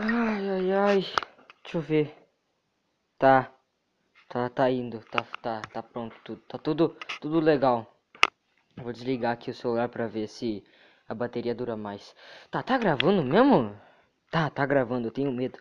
Ai, ai, ai. Deixa eu ver. Tá. Tá, tá indo. Tá, tá, tá pronto tudo. Tá tudo, tudo legal. Vou desligar aqui o celular pra ver se a bateria dura mais. Tá, tá gravando mesmo? Tá, tá gravando. Eu tenho medo.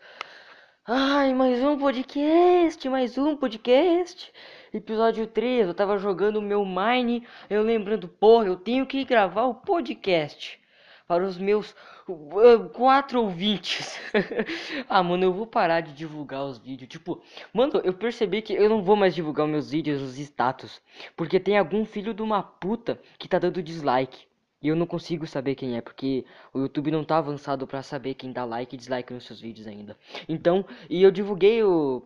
Ai, mais um podcast, mais um podcast. Episódio 3, eu tava jogando meu Mine, eu lembrando, porra, eu tenho que gravar o podcast para os meus uh, quatro ouvintes. ah, mano, eu vou parar de divulgar os vídeos. Tipo, mano, eu percebi que eu não vou mais divulgar meus vídeos, os status. Porque tem algum filho de uma puta que tá dando dislike. E eu não consigo saber quem é, porque o YouTube não tá avançado para saber quem dá like e dislike nos seus vídeos ainda. Então, e eu divulguei o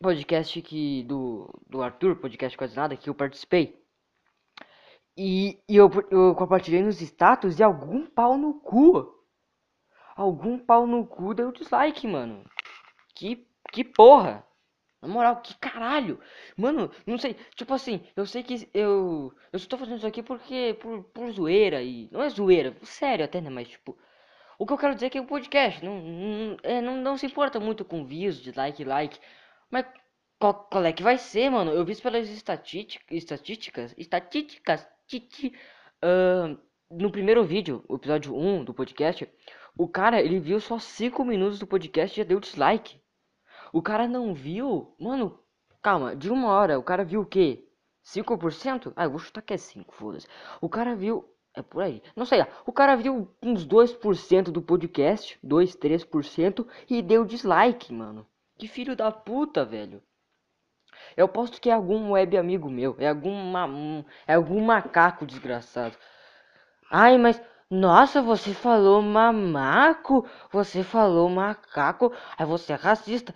podcast que do, do Arthur, podcast quase nada, que eu participei. E, e eu, eu compartilhei nos status e algum pau no cu. Algum pau no cu deu dislike, mano. Que, que porra. Na moral, que caralho. Mano, não sei. Tipo assim, eu sei que eu. Eu só tô fazendo isso aqui porque. Por, por zoeira e. Não é zoeira, sério até, né? Mas tipo. O que eu quero dizer é que o podcast não, não, é, não, não se importa muito com views, de like, like. Mas qual, qual é que vai ser, mano? Eu vi pelas estatísticas. Estatísticas. Estatísticas Uh, no primeiro vídeo, o episódio 1 do podcast, o cara, ele viu só 5 minutos do podcast e já deu dislike. O cara não viu, mano, calma, de uma hora, o cara viu o quê? 5%? Ah, eu vou chutar que é 5, foda-se. O cara viu, é por aí, não sei lá, o cara viu uns 2% do podcast, 2, 3% e deu dislike, mano. Que filho da puta, velho. Eu posto que é algum web amigo meu. É algum, um, é algum macaco desgraçado. Ai, mas. Nossa, você falou mamaco. Você falou macaco. Aí você é racista.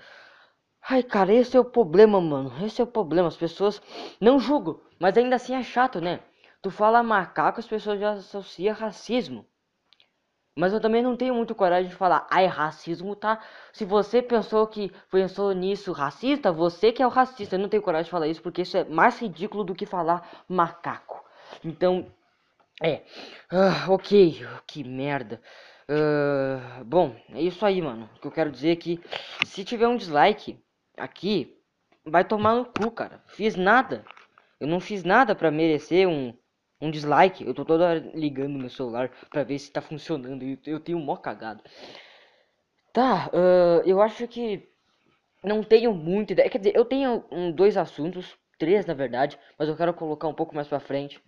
Ai, cara, esse é o problema, mano. Esse é o problema. As pessoas não julgam. Mas ainda assim é chato, né? Tu fala macaco, as pessoas já associam racismo. Mas eu também não tenho muito coragem de falar, ai, racismo tá. Se você pensou que pensou nisso racista, você que é o racista. Eu não tenho coragem de falar isso porque isso é mais ridículo do que falar macaco. Então, é. Uh, ok, que merda. Uh, bom, é isso aí, mano. O que eu quero dizer é que se tiver um dislike aqui, vai tomar no cu, cara. Fiz nada. Eu não fiz nada para merecer um um dislike. Eu tô toda ligando meu celular pra ver se tá funcionando. Eu, eu tenho mó cagado. Tá, uh, eu acho que não tenho muita ideia. Quer dizer, eu tenho um, dois assuntos, três na verdade, mas eu quero colocar um pouco mais pra frente.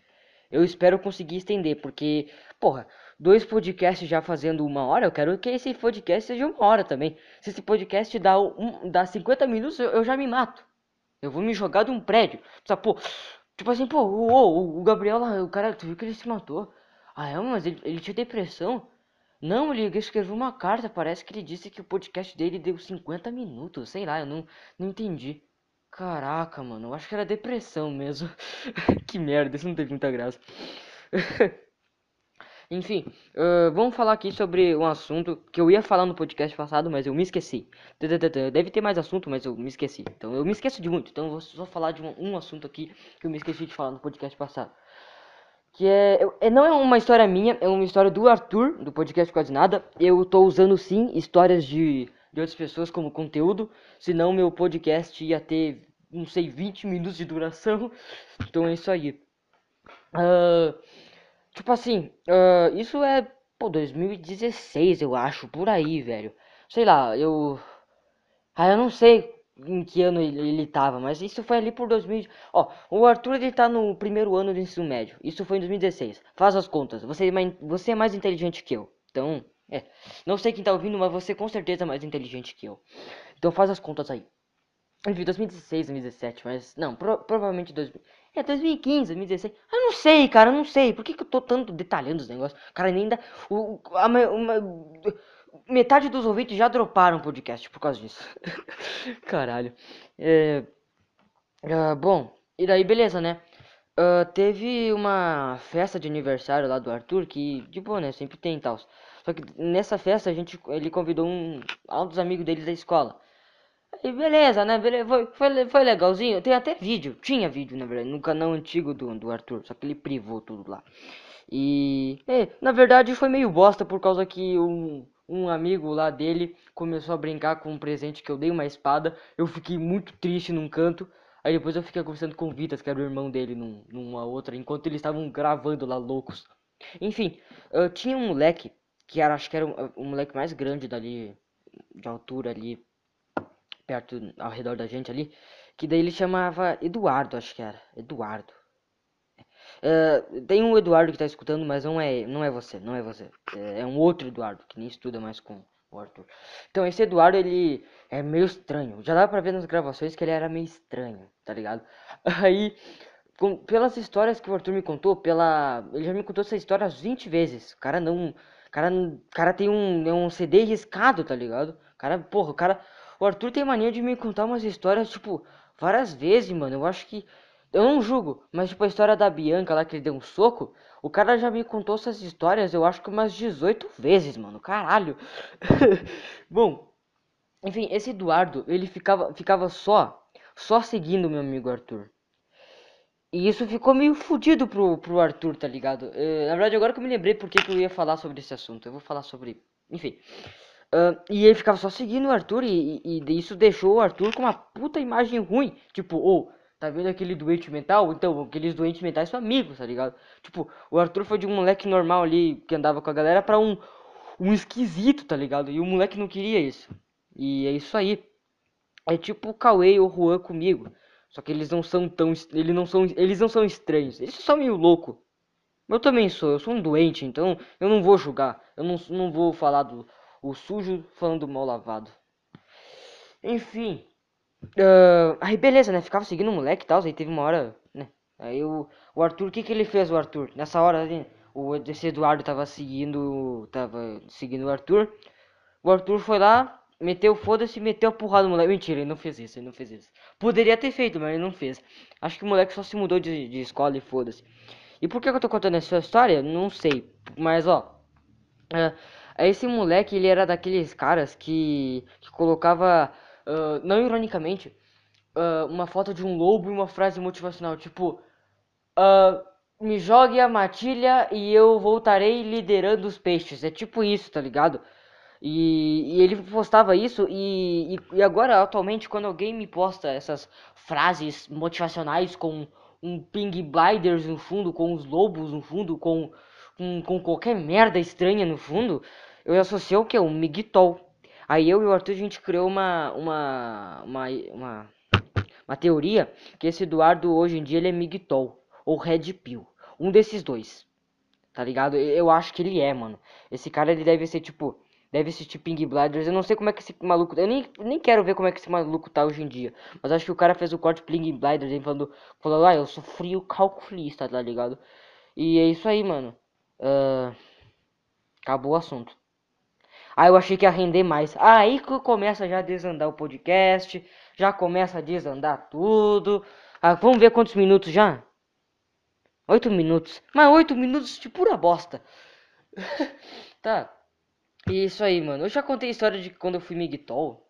Eu espero conseguir estender, porque, porra, dois podcasts já fazendo uma hora, eu quero que esse podcast seja uma hora também. Se esse podcast dá, um, dá 50 minutos, eu, eu já me mato. Eu vou me jogar de um prédio. Pô, Tipo assim, pô, o, o, Gabriel lá, o cara, tu viu que ele se matou? Ah, é, mas ele, ele tinha depressão? Não, ele escreveu uma carta, parece que ele disse que o podcast dele deu 50 minutos, sei lá, eu não, não entendi. Caraca, mano, eu acho que era depressão mesmo. que merda, isso não teve muita graça. Enfim, uh, vamos falar aqui sobre um assunto que eu ia falar no podcast passado, mas eu me esqueci. Deve ter mais assunto, mas eu me esqueci. Então eu me esqueço de muito. Então eu vou só falar de um, um assunto aqui que eu me esqueci de falar no podcast passado. Que é, é. Não é uma história minha, é uma história do Arthur, do podcast Quase Nada. Eu tô usando sim histórias de, de outras pessoas como conteúdo. Senão meu podcast ia ter, não sei, 20 minutos de duração. Então é isso aí. Uh, Tipo assim, uh, isso é, pô, 2016, eu acho, por aí, velho. Sei lá, eu. Ah, eu não sei em que ano ele, ele tava, mas isso foi ali por 2000. Ó, o Arthur ele tá no primeiro ano do ensino médio. Isso foi em 2016. Faz as contas. Você é mais, você é mais inteligente que eu. Então, é. Não sei quem tá ouvindo, mas você com certeza é mais inteligente que eu. Então faz as contas aí. Enfim, 2016, 2017, mas. Não, pro, provavelmente 2000. É 2015, 2016. Eu não sei, cara, eu não sei. Por que, que eu tô tanto detalhando os negócios? Cara, nem. O, a, metade dos ouvintes já droparam o podcast por causa disso. Caralho. É, uh, bom, e daí beleza, né? Uh, teve uma festa de aniversário lá do Arthur que, de boa, né? Sempre tem e tal. Só que nessa festa a gente, ele convidou um, um dos amigos dele da escola. E beleza, né? Foi, foi, foi legalzinho. Tem até vídeo. Tinha vídeo, na verdade, no canal antigo do, do Arthur. Só que ele privou tudo lá. E. É, na verdade foi meio bosta por causa que um, um amigo lá dele começou a brincar com um presente que eu dei uma espada. Eu fiquei muito triste num canto. Aí depois eu fiquei conversando com o Vitas, que era o irmão dele, num, numa outra, enquanto eles estavam gravando lá loucos. Enfim, eu tinha um moleque, que era, acho que era um, um moleque mais grande dali, de altura ali, perto, ao redor da gente ali, que daí ele chamava Eduardo, acho que era, Eduardo. Uh, tem um Eduardo que tá escutando, mas não é, não é você, não é você. É, é um outro Eduardo que nem estuda mais com o Arthur. Então esse Eduardo ele é meio estranho. Já dá pra ver nas gravações que ele era meio estranho, tá ligado? Aí, com, pelas histórias que o Arthur me contou, pela, ele já me contou essa história 20 vezes. O cara não, o cara, cara tem um, é um CD riscado, tá ligado? O cara, porra, o cara, o Arthur tem mania de me contar umas histórias tipo várias vezes, mano. Eu acho que eu não julgo, mas tipo a história da Bianca lá que ele deu um soco, o cara já me contou essas histórias, eu acho que umas 18 vezes, mano. Caralho. Bom, enfim, esse Eduardo, ele ficava, ficava só, só seguindo meu amigo Arthur. E isso ficou meio fodido pro, pro Arthur, tá ligado? Uh, na verdade, agora que eu me lembrei porque que eu ia falar sobre esse assunto. Eu vou falar sobre. Enfim. Uh, e ele ficava só seguindo o Arthur e, e, e, isso deixou o Arthur com uma puta imagem ruim. Tipo, ou, oh, Tá vendo aquele doente mental? Então, aqueles doentes mentais são amigos, tá ligado? Tipo, o Arthur foi de um moleque normal ali que andava com a galera pra um, um esquisito, tá ligado? E o moleque não queria isso. E é isso aí. É tipo o Cauê e o Juan comigo. Só que eles não são tão. Eles não são, eles não são estranhos. Eles são meio louco. Eu também sou. Eu sou um doente, então eu não vou julgar. Eu não, não vou falar do o sujo falando do mal lavado. Enfim. Uh, aí beleza, né? Ficava seguindo o moleque e tal. Aí teve uma hora, né? Aí o, o Arthur, o que que ele fez, o Arthur? Nessa hora, né, o, esse Eduardo tava seguindo. Tava seguindo o Arthur. O Arthur foi lá, meteu foda-se meteu a porrada no moleque. Mentira, ele não fez isso, ele não fez isso. Poderia ter feito, mas ele não fez. Acho que o moleque só se mudou de, de escola e foda-se. E por que, que eu tô contando essa história? Não sei. Mas ó. Uh, esse moleque, ele era daqueles caras que, que colocava uh, não ironicamente, uh, uma foto de um lobo e uma frase motivacional, tipo, uh, me jogue a matilha e eu voltarei liderando os peixes. É tipo isso, tá ligado? E, e ele postava isso e, e, e, agora, atualmente, quando alguém me posta essas frases motivacionais com um ping blinders no fundo, com os lobos no fundo, com, com, com qualquer merda estranha no fundo, eu associo o que? Um migtol. Aí eu e o Arthur a gente criou uma, uma, uma, uma, uma teoria que esse Eduardo hoje em dia ele é Migtol ou Red Pill. Um desses dois. Tá ligado? Eu acho que ele é, mano. Esse cara ele deve ser tipo. Deve assistir Ping Blinders. Eu não sei como é que esse maluco. Eu nem, nem quero ver como é que esse maluco tá hoje em dia. Mas acho que o cara fez o corte Ping Blinders ele falando. Falando, ah, eu sou frio calculista, tá ligado? E é isso aí, mano. Uh, acabou o assunto. Aí eu achei que ia render mais. Aí que começa já a desandar o podcast. Já começa a desandar tudo. Ah, vamos ver quantos minutos já? Oito minutos. Mas oito minutos de pura bosta. tá. Isso aí, mano. Eu já contei a história de quando eu fui Migtol.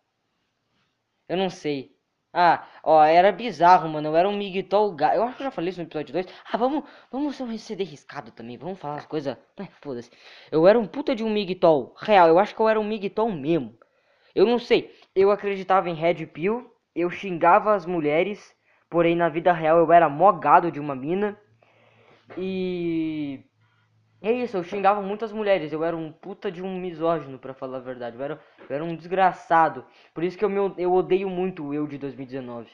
Eu não sei. Ah, ó, era bizarro, mano. Eu era um Miguel gato. Eu acho que eu já falei isso no episódio 2. Ah, vamos, vamos ser um CD riscado também. Vamos falar as coisas. É, foda-se. Eu era um puta de um Miguel real. Eu acho que eu era um Miguel mesmo. Eu não sei. Eu acreditava em Red Pill. Eu xingava as mulheres. Porém, na vida real, eu era mogado de uma mina. E. É isso, eu xingava muitas mulheres. Eu era um puta de um misógino, para falar a verdade. Eu era, eu era um desgraçado. Por isso que eu, me, eu odeio muito o eu de 2019.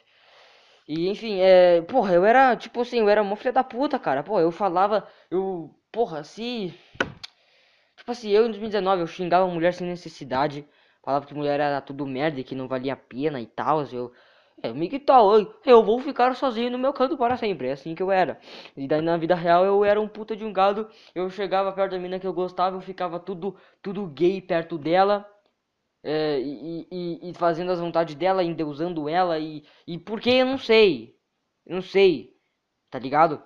E enfim, é. Porra, eu era, tipo assim, eu era uma filha da puta, cara. Porra, eu falava. Eu. Porra, se. Tipo assim, eu em 2019 eu xingava mulher sem necessidade. Falava que mulher era tudo merda e que não valia a pena e tal. Eu. É, Miguel, eu vou ficar sozinho no meu canto para sempre. É assim que eu era. E daí na vida real eu era um puta de um gado. Eu chegava perto da mina que eu gostava, eu ficava tudo, tudo gay perto dela. É, e, e, e, fazendo as vontades dela, endeusando ela. E, e por que eu não sei. Eu não sei. Tá ligado?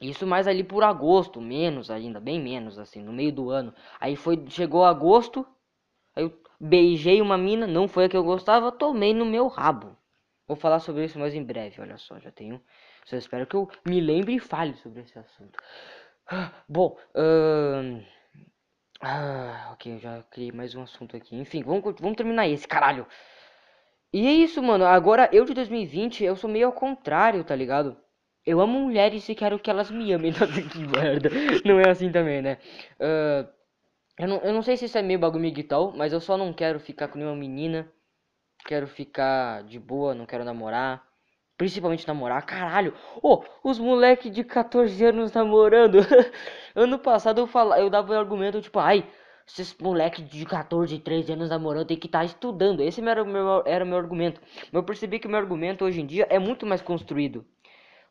Isso mais ali por agosto, menos ainda, bem menos assim, no meio do ano. Aí foi, chegou agosto, aí eu beijei uma mina, não foi a que eu gostava, tomei no meu rabo. Vou falar sobre isso mais em breve, olha só, já tenho. Só espero que eu me lembre e fale sobre esse assunto. Bom, uh, Ah, ok, eu já criei mais um assunto aqui. Enfim, vamos, vamos terminar esse, caralho. E é isso, mano. Agora, eu de 2020, eu sou meio ao contrário, tá ligado? Eu amo mulheres e quero que elas me amem. Nossa, que merda. Não é assim também, né? Uh, eu, não, eu não sei se isso é meio bagulho tal, mas eu só não quero ficar com nenhuma menina. Quero ficar de boa, não quero namorar. Principalmente namorar, caralho. Oh, os moleque de 14 anos namorando. ano passado eu, falava, eu dava um argumento tipo, ai, esses moleque de 14, 13 anos namorando tem que estar tá estudando. Esse era o meu, era o meu argumento. Mas eu percebi que o meu argumento hoje em dia é muito mais construído.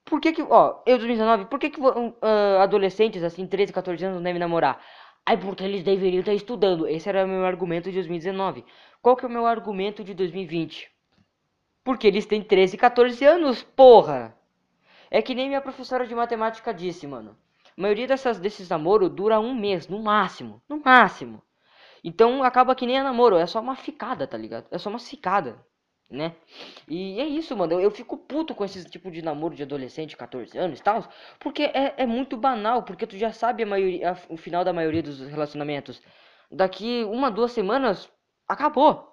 Por que que, ó, eu 2019, por que que uh, adolescentes assim, 13, 14 anos não devem namorar? Ai, porque eles deveriam estar estudando. Esse era o meu argumento de 2019. Qual que é o meu argumento de 2020? Porque eles têm 13, 14 anos, porra! É que nem minha professora de matemática disse, mano. A maioria dessas, desses namoros dura um mês, no máximo. No máximo. Então acaba que nem é namoro, é só uma ficada, tá ligado? É só uma ficada, né? E é isso, mano. Eu, eu fico puto com esse tipo de namoro de adolescente, 14 anos e tal. Porque é, é muito banal, porque tu já sabe a maioria, a, o final da maioria dos relacionamentos. Daqui uma, duas semanas, acabou.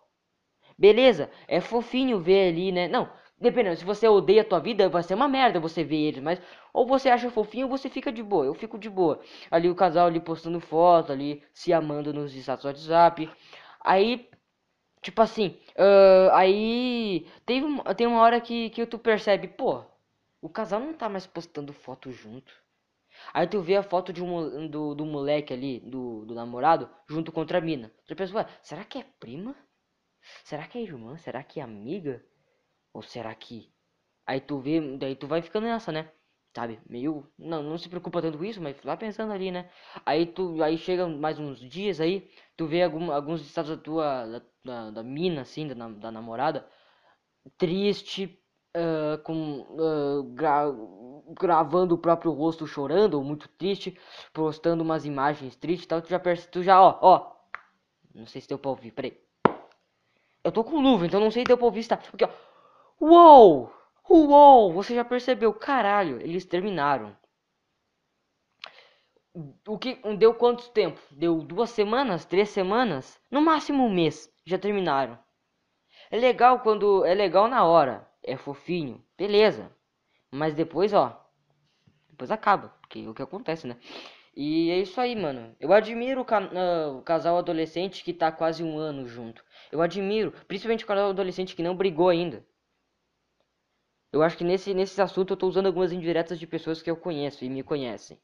Beleza, é fofinho ver ali, né? Não, Dependendo, se você odeia a tua vida, vai ser uma merda você ver eles, mas ou você acha fofinho ou você fica de boa. Eu fico de boa. Ali o casal ali postando foto, ali se amando nos status WhatsApp. Aí, tipo assim, uh, aí tem, tem uma hora que, que tu percebe, pô, o casal não tá mais postando foto junto. Aí tu vê a foto de um, do, do moleque ali, do, do namorado, junto contra a mina. Tu pensa, ué, será que é prima? Será que é irmã? Será que é amiga? Ou será que. Aí tu vê, daí tu vai ficando nessa, né? Sabe? Meio. Não, não se preocupa tanto com isso, mas vai pensando ali, né? Aí tu. Aí chega mais uns dias aí, tu vê algum, alguns estados da tua. Da, da, mina, assim, da, da namorada. Triste. Uh, com. Uh, gra, gravando o próprio rosto chorando, ou muito triste, postando umas imagens tristes e tal, tu já percebe, tu já, ó, ó, não sei se deu pra ouvir, peraí. Eu tô com luva, então não sei se deu pra ouvir, tá? Aqui, ó. Uou! Uou! Você já percebeu? Caralho, eles terminaram. O que deu quanto tempo? Deu duas semanas, três semanas, no máximo um mês. Já terminaram. É legal quando é legal na hora, é fofinho, beleza. Mas depois, ó, depois acaba, porque é o que acontece, né? E é isso aí, mano. Eu admiro o, ca uh, o casal adolescente que tá quase um ano junto. Eu admiro, principalmente o casal adolescente que não brigou ainda. Eu acho que nesse, nesse assunto eu tô usando algumas indiretas de pessoas que eu conheço e me conhecem.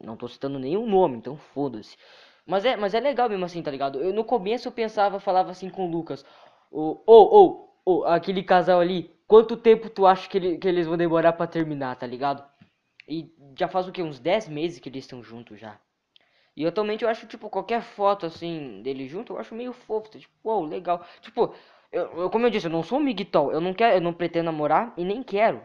Não tô citando nenhum nome, então foda-se. Mas é, mas é legal mesmo assim, tá ligado? Eu no começo eu pensava, falava assim com o Lucas. Ou, ou, ou, aquele casal ali, quanto tempo tu acha que, ele, que eles vão demorar para terminar, tá ligado? E já faz o que? Uns 10 meses que eles estão juntos já. E atualmente eu acho, tipo, qualquer foto assim dele junto, eu acho meio fofo. Tá? Tipo, uou, legal. Tipo, eu, eu, como eu disse, eu não sou um migtol. Eu não quero, eu não pretendo namorar e nem quero.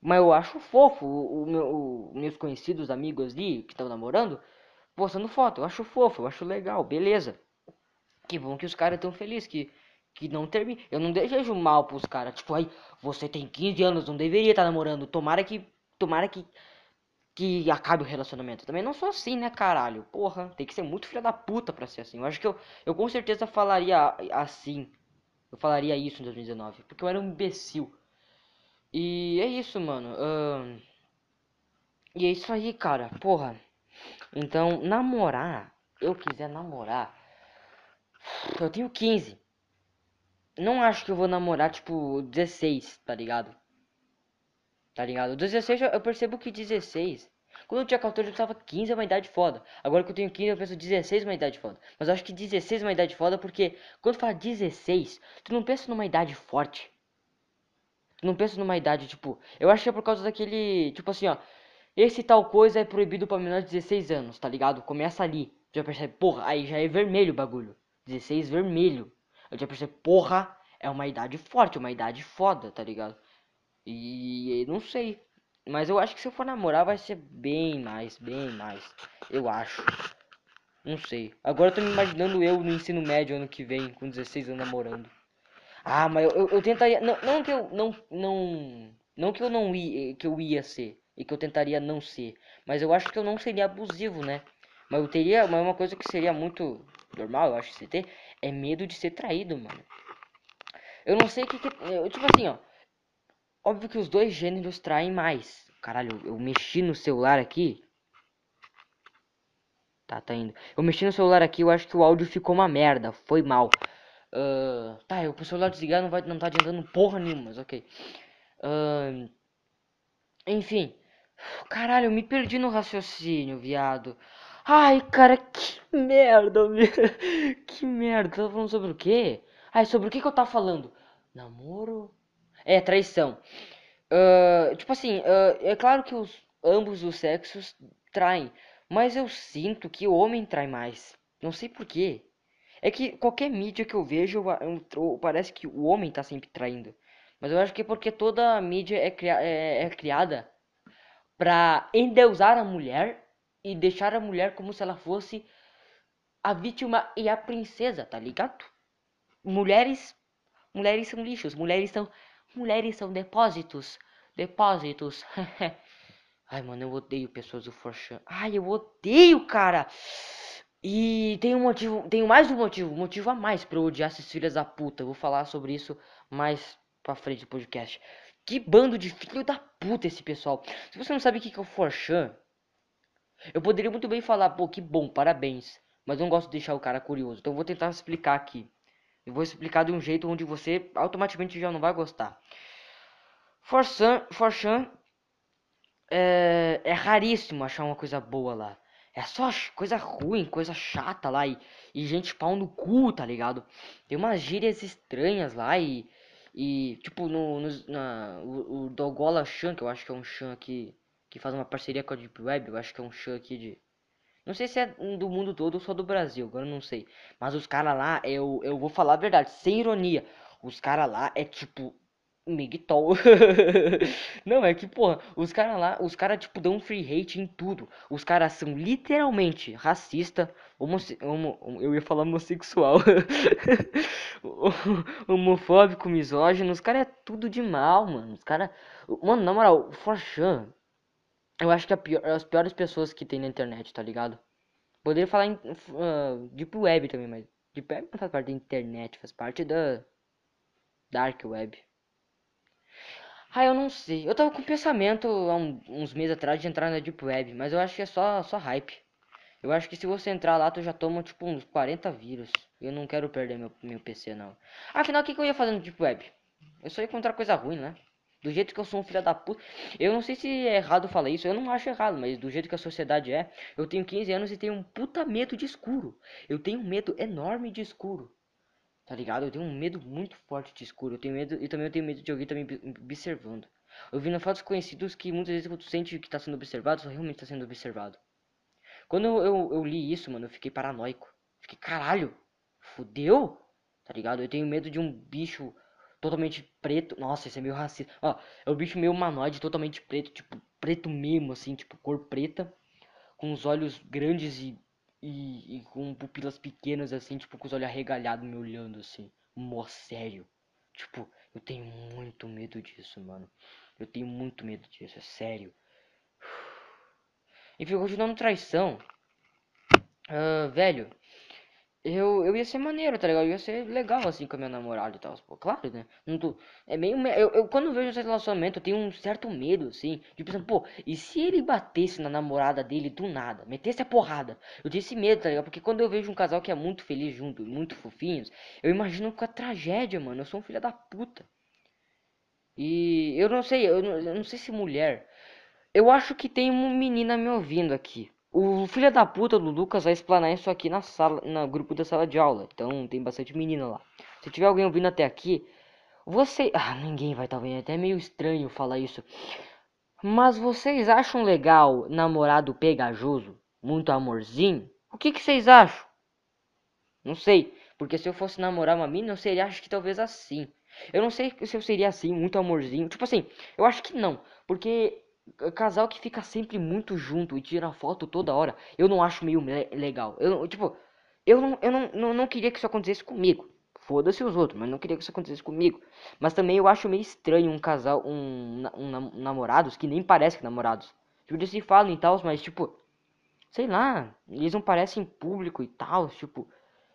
Mas eu acho fofo o, o o, meus conhecidos amigos ali que estão namorando postando foto. Eu acho fofo, eu acho legal, beleza. Que bom que os caras estão felizes que que não termina. Eu não desejo mal pros caras. Tipo, aí, você tem 15 anos, não deveria estar tá namorando. Tomara que tomara que que acabe o relacionamento. Também não sou assim, né, caralho? Porra, tem que ser muito filha da puta pra ser assim. Eu acho que eu, eu com certeza falaria assim eu falaria isso em 2019, porque eu era um imbecil. E é isso, mano. Uh... E é isso aí, cara. Porra. Então, namorar. Eu quiser namorar. Eu tenho 15. Não acho que eu vou namorar, tipo, 16, tá ligado? Tá ligado? 16 eu percebo que 16 quando eu tinha 14 eu pensava 15 é uma idade foda. Agora que eu tenho 15 eu penso 16 é uma idade foda. Mas eu acho que 16 é uma idade foda porque quando fala 16, tu não pensa numa idade forte. Tu não pensa numa idade tipo. Eu acho que é por causa daquele. Tipo assim, ó. Esse tal coisa é proibido para menores de 16 anos, tá ligado? Começa ali. Já percebe, porra, aí já é vermelho o bagulho. 16 vermelho. Eu já percebo, porra, é uma idade forte, uma idade foda, tá ligado? E não sei. Mas eu acho que se eu for namorar vai ser bem mais, bem mais. Eu acho. Não sei. Agora eu tô me imaginando eu no ensino médio ano que vem, com 16 anos namorando. Ah, mas eu, eu, eu tentaria. Não, não que eu não. Não. Não que eu não ia. Que eu ia ser. E que eu tentaria não ser. Mas eu acho que eu não seria abusivo, né? Mas eu teria, mas uma coisa que seria muito normal, eu acho que você ter, é medo de ser traído, mano. Eu não sei o que, que eu, tipo assim, ó. Óbvio que os dois gêneros traem mais. Caralho, eu, mexi no celular aqui. Tá, tá indo. Eu mexi no celular aqui, eu acho que o áudio ficou uma merda. Foi mal. Uh, tá, eu com o celular desligado não, vai, não tá adiantando porra nenhuma, mas ok. Uh, enfim. Caralho, eu me perdi no raciocínio, viado. Ai, cara, que merda. Que merda. Tava falando sobre o quê? Ai, sobre o que que eu tava falando? Namoro? É, traição. Uh, tipo assim, uh, é claro que os, ambos os sexos traem. Mas eu sinto que o homem trai mais. Não sei porquê. É que qualquer mídia que eu vejo, eu, eu, parece que o homem tá sempre traindo. Mas eu acho que é porque toda mídia é, cria, é, é criada pra endeusar a mulher e deixar a mulher como se ela fosse a vítima e a princesa, tá ligado? Mulheres, mulheres são lixos, mulheres são, mulheres são depósitos, depósitos. Ai, mano, eu odeio pessoas do Forchan. Ai, eu odeio, cara. E tem um motivo, tem mais um motivo, motivo a mais para eu odiar esses filhos da puta. Vou falar sobre isso mais pra frente do podcast. Que bando de filho da puta esse pessoal. Se você não sabe o que é o Forchan, eu poderia muito bem falar, pô, que bom, parabéns. Mas não gosto de deixar o cara curioso. Então vou tentar explicar aqui. Eu vou explicar de um jeito onde você automaticamente já não vai gostar. Forchan, é, é raríssimo achar uma coisa boa lá. É só coisa ruim, coisa chata lá e, e gente pau no cu, tá ligado? Tem umas gírias estranhas lá e. E, tipo, no, no na, o, o Dogola Chan, que eu acho que é um Chan aqui que faz uma parceria com a Deep Web, eu acho que é um show aqui de. Não sei se é do mundo todo ou só do Brasil, agora não sei. Mas os caras lá, eu, eu vou falar a verdade, sem ironia. Os caras lá é tipo. Migtol. não, é que, porra, os caras lá, os caras, tipo, dão free hate em tudo. Os caras são literalmente racista, homo, homo, eu ia falar homossexual, homofóbico, misógino. Os caras é tudo de mal, mano. Os caras. Mano, na moral, Forchan eu acho que pior, as piores pessoas que tem na internet, tá ligado? Poderia falar em uh, Deep Web também, mas Deep Web não faz parte da internet, faz parte da Dark Web. Ah, eu não sei. Eu tava com pensamento há um, uns meses atrás de entrar na Deep Web, mas eu acho que é só, só hype. Eu acho que se você entrar lá, tu já toma tipo uns 40 vírus. Eu não quero perder meu, meu PC, não. Afinal, o que, que eu ia fazer no Deep Web? Eu só ia encontrar coisa ruim, né? Do jeito que eu sou um filho da puta. Eu não sei se é errado falar isso, eu não acho errado, mas do jeito que a sociedade é, eu tenho 15 anos e tenho um puta medo de escuro. Eu tenho um medo enorme de escuro. Tá ligado? Eu tenho um medo muito forte de escuro. Eu tenho medo e também eu tenho medo de alguém também observando. Eu vi na fotos conhecidos que muitas vezes quando tu sente que tá sendo observado, só realmente tá sendo observado. Quando eu, eu, eu li isso, mano, eu fiquei paranoico. Fiquei, caralho, fudeu? Tá ligado? Eu tenho medo de um bicho totalmente preto. Nossa, esse é meio racista. Ó, é o bicho meio humanoide, totalmente preto, tipo, preto mesmo, assim, tipo, cor preta. Com os olhos grandes e, e, e com pupilas pequenas, assim, tipo, com os olhos arregalhados me olhando, assim. Mó sério. Tipo, eu tenho muito medo disso, mano. Eu tenho muito medo disso, é sério. Enfim, continuando traição. Uh, velho, eu, eu ia ser maneiro, tá ligado? Eu ia ser legal assim com a minha namorada e tal. Pô, claro, né? Não tô, é meio. Eu, eu, quando vejo esse relacionamento, eu tenho um certo medo, assim. De pensar, pô, e se ele batesse na namorada dele do nada? Metesse a porrada? Eu tenho esse medo, tá ligado? Porque quando eu vejo um casal que é muito feliz junto, muito fofinhos, eu imagino com a tragédia, mano. Eu sou um filho da puta. E eu não sei, eu não, eu não sei se mulher. Eu acho que tem uma menina me ouvindo aqui. O filho da puta do Lucas vai explanar isso aqui na sala, no grupo da sala de aula. Então tem bastante menina lá. Se tiver alguém ouvindo até aqui, você, ah, ninguém vai estar tá vendo. É até meio estranho falar isso. Mas vocês acham legal namorado pegajoso, muito amorzinho? O que que vocês acham? Não sei, porque se eu fosse namorar uma mina, eu seria acho que talvez assim. Eu não sei se eu seria assim, muito amorzinho. Tipo assim, eu acho que não, porque casal que fica sempre muito junto e tira foto toda hora, eu não acho meio legal. Eu, tipo, eu não, eu não, não, não queria que isso acontecesse comigo. Foda-se os outros, mas não queria que isso acontecesse comigo. Mas também eu acho meio estranho um casal, um, um, namorados que nem parece que namorados. Tipo, eles se falam e tal, mas tipo, Sei lá, eles não parecem público e tal, tipo,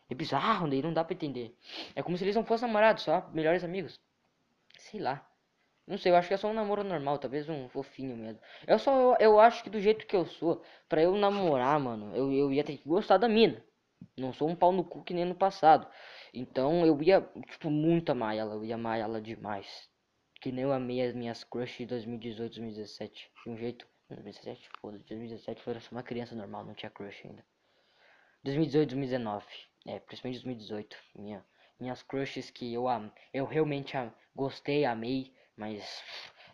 é bizarro, daí não dá pra entender. É como se eles não fossem namorados, só melhores amigos. Sei lá. Não sei, eu acho que é só um namoro normal, talvez um fofinho mesmo. Eu só, eu, eu acho que do jeito que eu sou, pra eu namorar, mano, eu, eu ia ter que gostar da mina. Não sou um pau no cu que nem no passado. Então eu ia, tipo, muito amar ela, eu ia amar ela demais. Que nem eu amei as minhas crushes de 2018, 2017. De um jeito. 2017, foda 2017 foi uma criança normal, não tinha crush ainda. 2018, 2019. É, principalmente 2018. Minha, minhas crushes que eu eu realmente gostei, amei, mas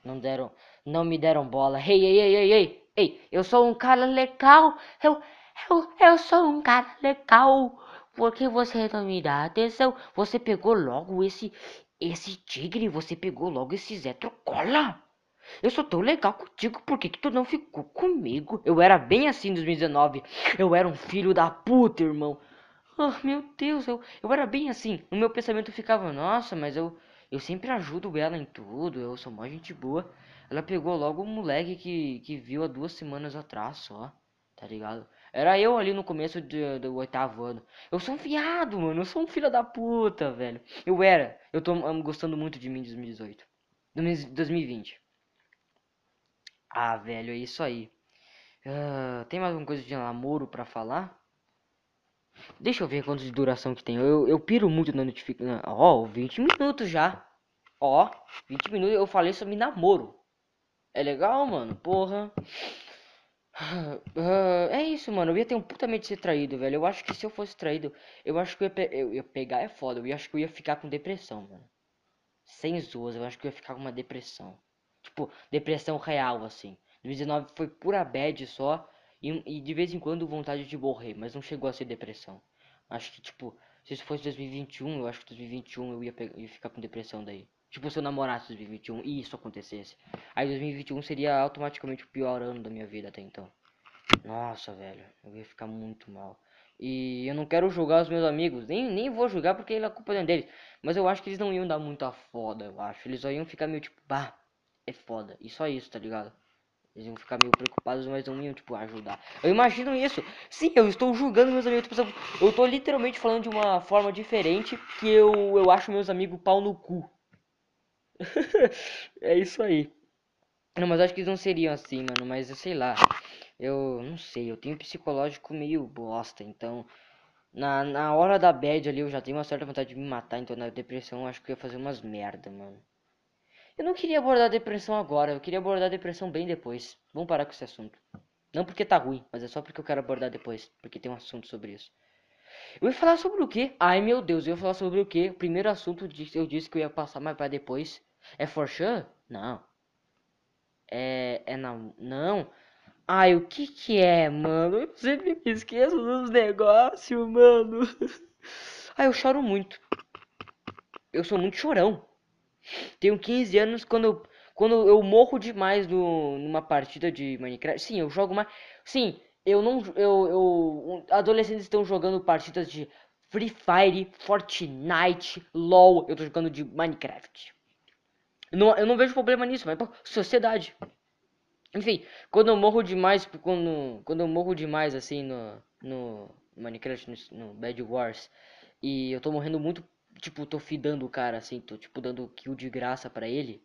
não deram, não me deram bola. Ei, ei, ei, ei, ei, ei, eu sou um cara legal. Eu, eu, eu sou um cara legal. Porque você não me dá atenção? Você pegou logo esse, esse tigre, você pegou logo esse Zé Trocola. Eu sou tão legal contigo, por que, que tu não ficou comigo? Eu era bem assim em 2019. Eu era um filho da puta, irmão. Oh, meu Deus, eu, eu era bem assim. No meu pensamento ficava, nossa, mas eu, eu sempre ajudo ela em tudo, eu sou mó gente boa. Ela pegou logo um moleque que, que viu há duas semanas atrás só, tá ligado? Era eu ali no começo do, do oitavo ano. Eu sou um viado, mano. Eu sou um filho da puta, velho. Eu era. Eu tô um, gostando muito de mim em 2018. 2020. Ah, velho, é isso aí. Uh, tem mais alguma coisa de namoro pra falar? Deixa eu ver quanto de duração que tem. Eu, eu piro muito na notificação. Ó, oh, 20 minutos já. Ó, oh, 20 minutos eu falei sobre namoro. É legal, mano? Porra. Uh, é isso, mano. Eu ia ter um puta medo de ser traído, velho. Eu acho que se eu fosse traído, eu acho que eu ia, pe eu ia pegar é foda. Eu acho que eu ia ficar com depressão, mano. Sem zoas, eu acho que eu ia ficar com uma depressão. Tipo, depressão real, assim. 2019 foi pura bad só. E, e, de vez em quando vontade de morrer, mas não chegou a ser depressão. Acho que, tipo, se isso fosse 2021, eu acho que 2021 eu ia, pegar, ia ficar com depressão daí. Tipo, se eu namorasse 2021 e isso acontecesse. Aí 2021 seria automaticamente o pior ano da minha vida até então. Nossa, velho, eu ia ficar muito mal. E eu não quero julgar os meus amigos, nem, nem vou julgar porque é culpa deles. Mas eu acho que eles não iam dar muita foda, eu acho. Eles só iam ficar meio tipo, bah, é foda. E só isso, tá ligado? Eles iam ficar meio preocupados, mas não iam, tipo, ajudar. Eu imagino isso. Sim, eu estou julgando meus amigos. Tipo, eu tô literalmente falando de uma forma diferente que eu, eu acho meus amigos pau no cu. é isso aí. Não, mas acho que eles não seriam assim, mano. Mas eu sei lá. Eu não sei. Eu tenho um psicológico meio bosta. Então, na, na hora da bad ali, eu já tenho uma certa vontade de me matar. Então, na depressão, acho que eu ia fazer umas merda, mano. Eu não queria abordar depressão agora, eu queria abordar depressão bem depois. Vamos parar com esse assunto. Não porque tá ruim, mas é só porque eu quero abordar depois, porque tem um assunto sobre isso. Eu ia falar sobre o quê? Ai meu Deus, eu ia falar sobre o quê? O primeiro assunto eu disse que eu ia passar mais para depois. É for sure? Não. É. É não. Não. Ai, o que que é, mano? Eu sempre me esqueço dos negócios, mano. Ai, eu choro muito. Eu sou muito chorão. Tenho 15 anos quando eu, quando eu morro demais no, numa partida de Minecraft. Sim, eu jogo mais. Sim, eu não. Eu, eu, adolescentes estão jogando partidas de Free Fire, Fortnite, LOL. Eu tô jogando de Minecraft. Eu não, eu não vejo problema nisso, mas sociedade. Enfim, quando eu morro demais, quando, quando eu morro demais assim no, no Minecraft, no, no Bad Wars, e eu tô morrendo muito tipo, tô fidando o cara, assim, tô, tipo, dando kill de graça para ele,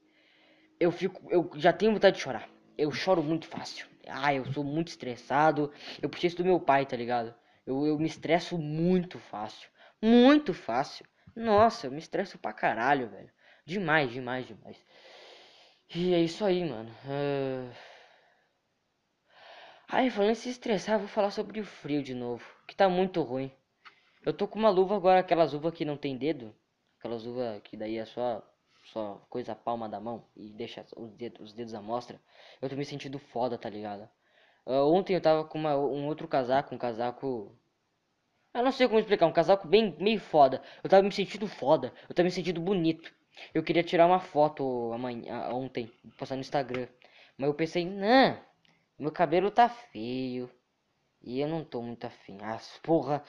eu fico, eu já tenho vontade de chorar. Eu choro muito fácil. Ah, eu sou muito estressado. Eu puxei isso do meu pai, tá ligado? Eu, eu me estresso muito fácil. Muito fácil. Nossa, eu me estresso pra caralho, velho. Demais, demais, demais. E é isso aí, mano. Uh... Aí, falando em se estressar, vou falar sobre o frio de novo. Que tá muito ruim. Eu tô com uma luva agora, aquelas luvas que não tem dedo. Aquelas luvas que daí é só, só coisa palma da mão e deixa os dedos, os dedos à mostra. Eu tô me sentindo foda, tá ligado? Uh, ontem eu tava com uma, um outro casaco, um casaco... Eu não sei como explicar, um casaco bem meio foda. Eu tava me sentindo foda, eu tava me sentindo bonito. Eu queria tirar uma foto amanhã, ontem, postar no Instagram. Mas eu pensei, não, meu cabelo tá feio. E eu não tô muito afim. Ah, porra.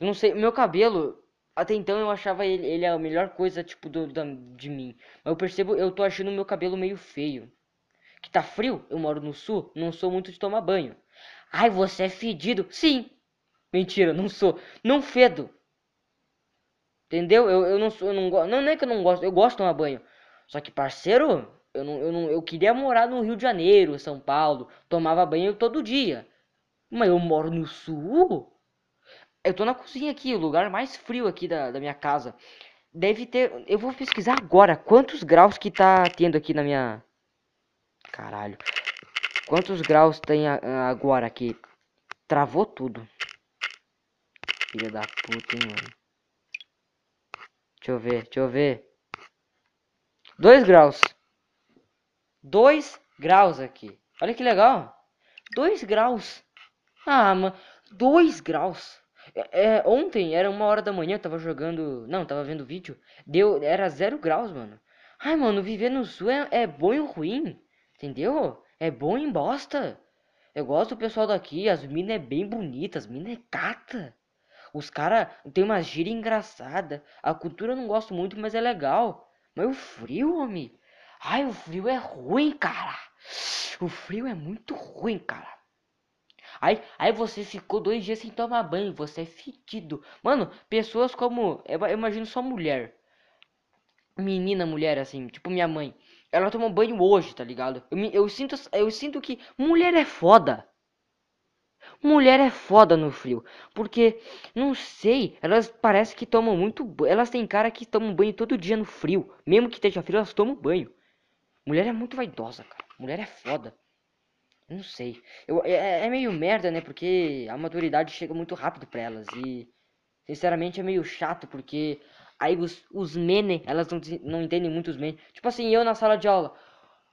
Não sei, meu cabelo, até então eu achava ele, ele a melhor coisa, tipo, do, da, de mim. Mas eu percebo, eu tô achando meu cabelo meio feio. Que tá frio, eu moro no sul, não sou muito de tomar banho. Ai, você é fedido. Sim. Mentira, não sou. Não fedo. Entendeu? Eu, eu não sou, eu não gosto. Não, não é que eu não gosto, eu gosto de tomar banho. Só que, parceiro, eu não, eu não, eu queria morar no Rio de Janeiro, São Paulo, tomava banho todo dia. Mas eu moro no sul. Eu tô na cozinha aqui, o lugar mais frio aqui da, da minha casa. Deve ter. Eu vou pesquisar agora quantos graus que tá tendo aqui na minha. Caralho. Quantos graus tem agora aqui? Travou tudo. Filha da puta, hein, mano. Deixa eu ver, deixa eu ver. 2 graus. 2 graus aqui. Olha que legal. 2 graus. Ah, mano. 2 graus. É, é, ontem era uma hora da manhã, tava jogando. Não, tava vendo vídeo. Deu. Era 0 graus, mano. Ai, mano, viver no sul é, é bom e ruim. Entendeu? É bom em bosta. Eu gosto do pessoal daqui. As minas é bem bonitas. As minas é cata. Os caras tem uma gíria engraçada. A cultura eu não gosto muito, mas é legal. Mas o frio, homem. Ai, o frio é ruim, cara. O frio é muito ruim, cara. Aí, aí você ficou dois dias sem tomar banho. Você é fedido. Mano, pessoas como. Eu imagino só mulher. Menina, mulher, assim. Tipo minha mãe. Ela tomou banho hoje, tá ligado? Eu, eu, sinto, eu sinto que mulher é foda. Mulher é foda no frio, porque não sei, elas parece que tomam muito, elas têm cara que tomam banho todo dia no frio, mesmo que esteja frio, elas tomam banho. Mulher é muito vaidosa, cara. Mulher é foda. Não sei. Eu, é, é meio merda, né? Porque a maturidade chega muito rápido pra elas. E, sinceramente, é meio chato. Porque aí os, os mene, elas não, não entendem muito os mene. Tipo assim, eu na sala de aula.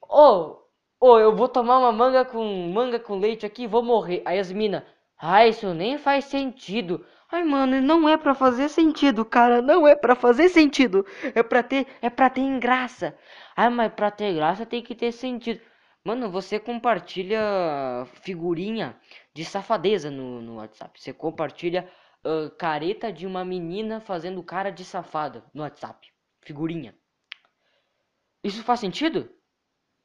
Ô, oh, oh, eu vou tomar uma manga com manga com leite aqui e vou morrer. Aí as mina, ah, isso nem faz sentido. Ai, mano, não é para fazer sentido, cara, não é para fazer sentido. É para ter, é para ter graça. Ai, mas para ter graça tem que ter sentido. Mano, você compartilha figurinha de safadeza no, no WhatsApp. Você compartilha uh, careta de uma menina fazendo cara de safada no WhatsApp. Figurinha. Isso faz sentido?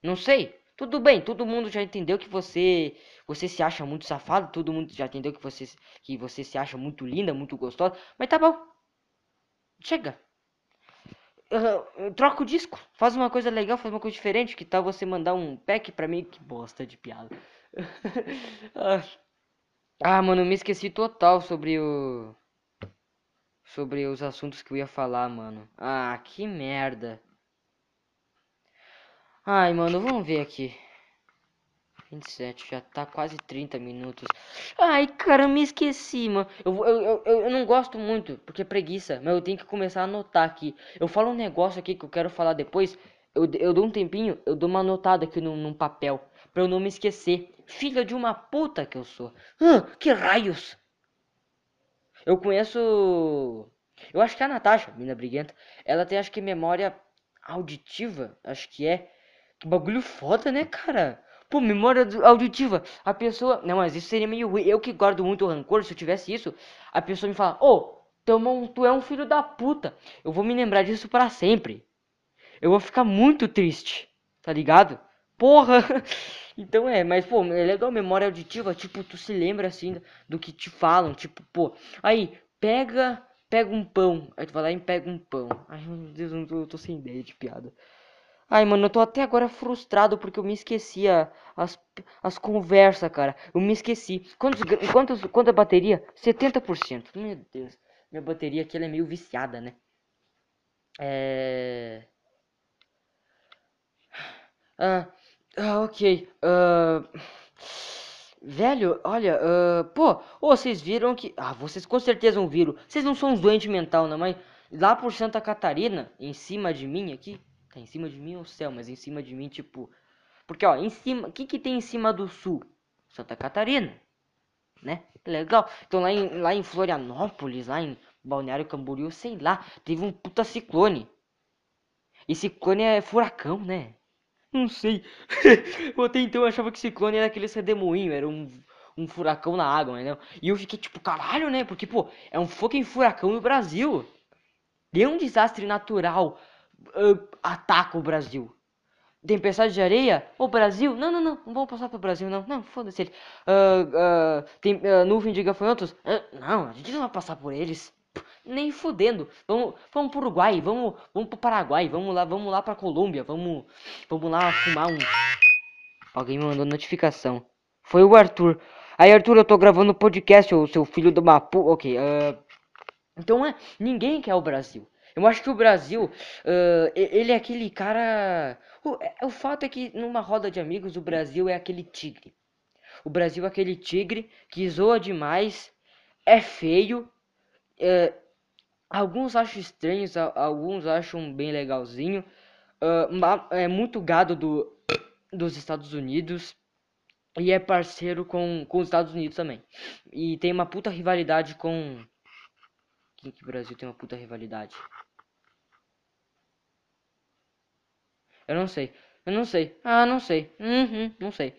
Não sei. Tudo bem, todo mundo já entendeu que você você se acha muito safado, todo mundo já entendeu que você que você se acha muito linda, muito gostosa, mas tá bom. Chega. Troca o disco, faz uma coisa legal, faz uma coisa diferente, que tal você mandar um pack pra mim? Que bosta de piada. ah, mano, me esqueci total sobre o sobre os assuntos que eu ia falar, mano. Ah, que merda. Ai, mano, vamos ver aqui. 27, já tá quase 30 minutos. Ai, cara, me esqueci, mano. Eu, eu, eu, eu não gosto muito, porque é preguiça. Mas eu tenho que começar a anotar aqui. Eu falo um negócio aqui que eu quero falar depois. Eu, eu dou um tempinho, eu dou uma anotada aqui num, num papel. Pra eu não me esquecer. Filha de uma puta que eu sou. Ah, que raios! Eu conheço. Eu acho que é a Natasha, mina briguenta. Ela tem, acho que, memória auditiva. Acho que é. Que bagulho foda, né, cara? Pô, memória auditiva. A pessoa. Não, mas isso seria meio ruim. Eu que guardo muito rancor, se eu tivesse isso, a pessoa me fala: Ô, oh, tu é um filho da puta. Eu vou me lembrar disso para sempre. Eu vou ficar muito triste, tá ligado? Porra! Então é, mas pô, é legal memória auditiva, tipo, tu se lembra assim do que te falam, tipo, pô, aí, pega, pega um pão. Aí tu vai lá e pega um pão. Ai meu Deus, eu tô, eu tô sem ideia de piada. Ai, mano, eu tô até agora frustrado porque eu me esqueci as, as conversas, cara. Eu me esqueci. Quantos, quantos, quanta bateria? 70%. Meu Deus. Minha bateria aqui ela é meio viciada, né? É... Ah, ah ok. Uh... Velho, olha, uh... pô, vocês viram que... Ah, vocês com certeza não viram. Vocês não são uns doentes mental, não, mas... Lá por Santa Catarina, em cima de mim aqui... Tá em cima de mim ou céu, mas em cima de mim, tipo. Porque, ó, em cima. O que, que tem em cima do sul? Santa Catarina. Né? Legal. Então lá em, lá em Florianópolis, lá em Balneário Camboriú, sei lá, teve um puta ciclone. E ciclone é furacão, né? Não sei. eu até então achava que ciclone era aquele redemoinho, era um, um furacão na água, né? E eu fiquei tipo, caralho, né? Porque, pô, é um fucking furacão no Brasil. Deu um desastre natural uh, ataca o Brasil. Tempestade de areia? O Brasil? Não, não, não. Não vamos passar pro Brasil, não. Não, foda-se. Uh, uh, tem uh, nuvem de gafanhotos? não, a gente não vai passar por eles. Nem fudendo. Vamos, vamos pro Uruguai, vamos, vamos pro Paraguai, vamos lá, vamos lá pra Colômbia, vamos, vamos lá fumar um. Alguém me mandou notificação. Foi o Arthur. Aí, Arthur, eu tô gravando podcast, o seu filho do Mapu. Ok, uh... Então é. Ninguém quer o Brasil. Eu acho que o Brasil, uh, ele é aquele cara. O, é, o fato é que numa roda de amigos, o Brasil é aquele tigre. O Brasil é aquele tigre que zoa demais, é feio. Alguns acham estranhos, alguns acham bem legalzinho. Uh, é muito gado do, dos Estados Unidos. E é parceiro com, com os Estados Unidos também. E tem uma puta rivalidade com. Quem que o Brasil tem uma puta rivalidade? Eu não sei. Eu não sei. Ah, não sei. Uhum, não sei.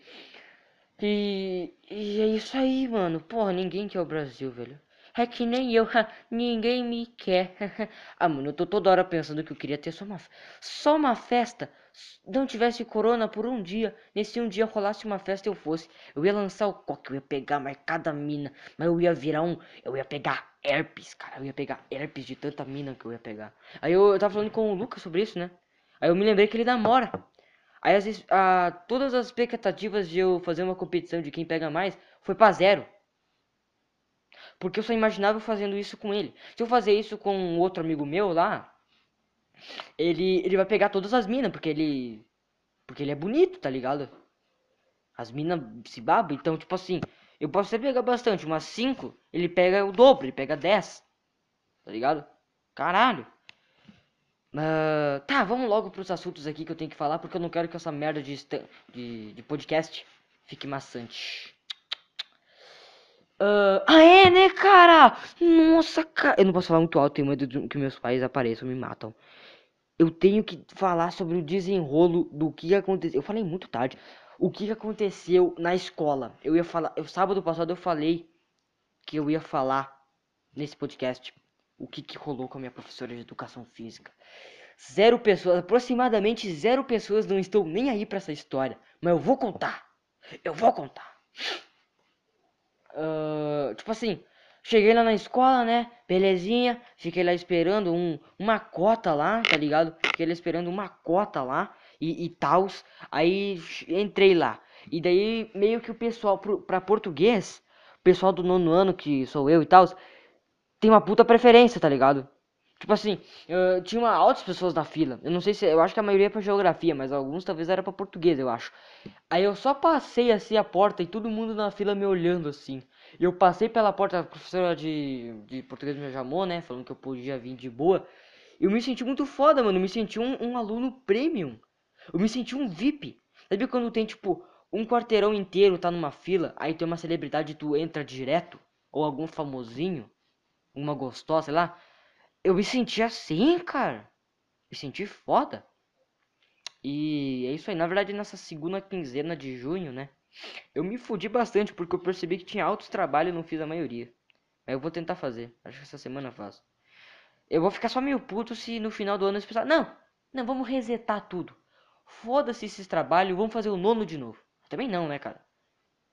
E, e é isso aí, mano. Porra, ninguém quer o Brasil, velho. É que nem eu, ninguém me quer. ah, mano, eu tô toda hora pensando que eu queria ter só uma, só uma festa. Não tivesse corona por um dia. Nesse um dia rolasse uma festa eu fosse. Eu ia lançar o coque, eu ia pegar mais cada mina. Mas eu ia virar um. Eu ia pegar herpes, cara. Eu ia pegar herpes de tanta mina que eu ia pegar. Aí eu, eu tava falando com o Lucas sobre isso, né? Aí eu me lembrei que ele namora. Aí as, a, todas as expectativas de eu fazer uma competição de quem pega mais foi para zero. Porque eu só imaginava fazendo isso com ele. Se eu fazer isso com outro amigo meu lá, ele, ele vai pegar todas as minas, porque ele. Porque ele é bonito, tá ligado? As minas se babam, então, tipo assim, eu posso até pegar bastante, umas 5, ele pega o dobro, ele pega 10. Tá ligado? Caralho. Uh, tá, vamos logo pros assuntos aqui que eu tenho que falar, porque eu não quero que essa merda de, de, de podcast fique maçante. Uh, ah, é, né, cara? Nossa, cara. Eu não posso falar muito alto, tenho medo que meus pais apareçam e me matam. Eu tenho que falar sobre o desenrolo do que aconteceu. Eu falei muito tarde. O que aconteceu na escola. Eu ia falar. Eu, sábado passado eu falei que eu ia falar nesse podcast o que, que rolou com a minha professora de educação física. Zero pessoas, aproximadamente zero pessoas não estão nem aí para essa história. Mas eu vou contar. Eu vou contar. Uh, tipo assim, cheguei lá na escola, né? Belezinha. Fiquei lá esperando um, uma cota lá, tá ligado? Fiquei lá esperando uma cota lá e, e tals. Aí entrei lá. E daí meio que o pessoal, pro, pra português, o pessoal do nono ano, que sou eu e tal, tem uma puta preferência, tá ligado? Tipo assim, uh, tinha uma, altas pessoas na fila. Eu não sei se. Eu acho que a maioria é pra geografia, mas alguns talvez era pra português, eu acho. Aí eu só passei assim a porta e todo mundo na fila me olhando assim. Eu passei pela porta, a professora de, de português me chamou, né? Falando que eu podia vir de boa. Eu me senti muito foda, mano. Eu me senti um, um aluno premium. Eu me senti um VIP. Sabe quando tem, tipo, um quarteirão inteiro tá numa fila, aí tem uma celebridade e tu entra direto? Ou algum famosinho? Uma gostosa, sei lá. Eu me senti assim, cara. Me senti foda. E é isso aí. Na verdade, nessa segunda quinzena de junho, né? Eu me fudi bastante porque eu percebi que tinha altos trabalhos e não fiz a maioria. Mas eu vou tentar fazer. Acho que essa semana eu faço. Eu vou ficar só meio puto se no final do ano eles pensarem, não, não, vamos resetar tudo. Foda-se esses trabalhos, vamos fazer o nono de novo. Também não, né, cara?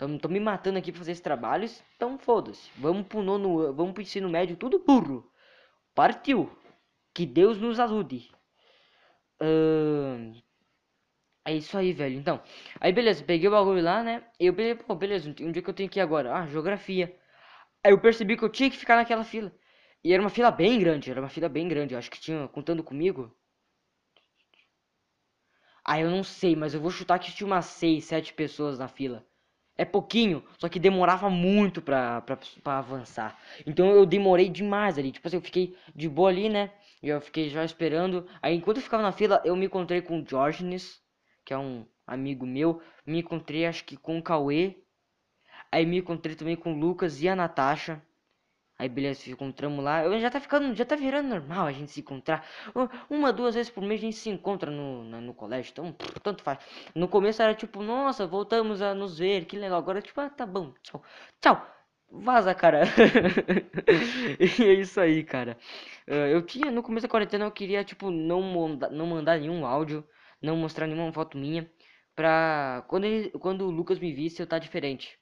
Estão me matando aqui pra fazer esses trabalhos, então foda-se. Vamos pro nono, vamos pro ensino médio, tudo burro. Partiu. Que Deus nos ajude. Uh, é isso aí, velho. Então, aí beleza, peguei o bagulho lá, né? Eu peguei, pô, beleza, um dia que eu tenho que ir agora? Ah, geografia. Aí eu percebi que eu tinha que ficar naquela fila. E era uma fila bem grande, era uma fila bem grande. Eu acho que tinha, contando comigo. Ah, eu não sei, mas eu vou chutar que tinha umas 6, 7 pessoas na fila é pouquinho, só que demorava muito pra, pra, pra avançar. Então eu demorei demais ali. Tipo assim, eu fiquei de boa ali, né? E eu fiquei já esperando. Aí enquanto eu ficava na fila, eu me encontrei com o Diógenes, que é um amigo meu. Me encontrei acho que com o Cauê. Aí me encontrei também com o Lucas e a Natasha. Aí beleza, encontramos lá. Eu já tá ficando, já tá virando normal a gente se encontrar. Uma, duas vezes por mês a gente se encontra no, no, no colégio. Então, tanto faz. No começo era tipo, nossa, voltamos a nos ver, que legal. Agora tipo, ah, tá bom, tchau. Tchau. Vaza, cara. e é isso aí, cara. Eu tinha, no começo da quarentena, eu queria, tipo, não, manda, não mandar nenhum áudio. não mostrar nenhuma foto minha. Pra quando, ele, quando o Lucas me visse, eu tá diferente.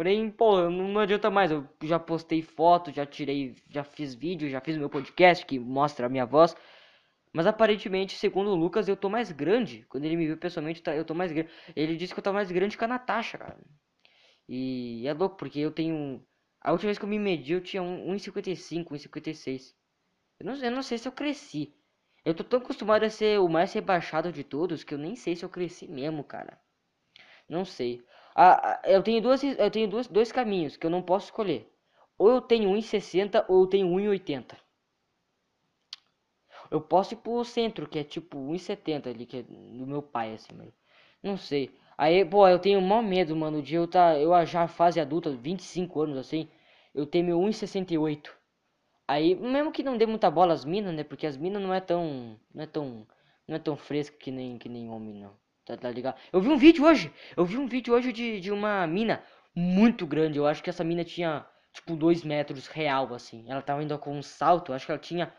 Porém, pô, não adianta mais. Eu já postei foto, já tirei, já fiz vídeo, já fiz meu podcast que mostra a minha voz. Mas aparentemente, segundo o Lucas, eu tô mais grande. Quando ele me viu pessoalmente, tá, eu tô mais grande. Ele disse que eu tô mais grande que a Natasha, cara. E é louco, porque eu tenho. A última vez que eu me medi, eu tinha 1,55, 1,56. Eu não, eu não sei se eu cresci. Eu tô tão acostumado a ser o mais rebaixado de todos que eu nem sei se eu cresci mesmo, cara. Não sei. Ah, eu tenho, duas, eu tenho duas, dois caminhos que eu não posso escolher. Ou eu tenho 1,60 ou eu tenho 1,80. Eu posso ir pro centro, que é tipo 1,70 ali, que é do meu pai, assim. Não sei. Aí, pô, eu tenho maior medo, mano. Dia eu tá. Eu já fase adulta, 25 anos assim. Eu tenho meu 1,68. Aí, mesmo que não dê muita bola às minas, né? Porque as minas não é tão. Não é tão. Não é tão fresco que nem, que nem homem, não. Tá, tá ligado? Eu vi um vídeo hoje. Eu vi um vídeo hoje de, de uma mina muito grande. Eu acho que essa mina tinha, tipo, 2 metros real, assim. Ela tava indo com um salto. Eu acho que ela tinha.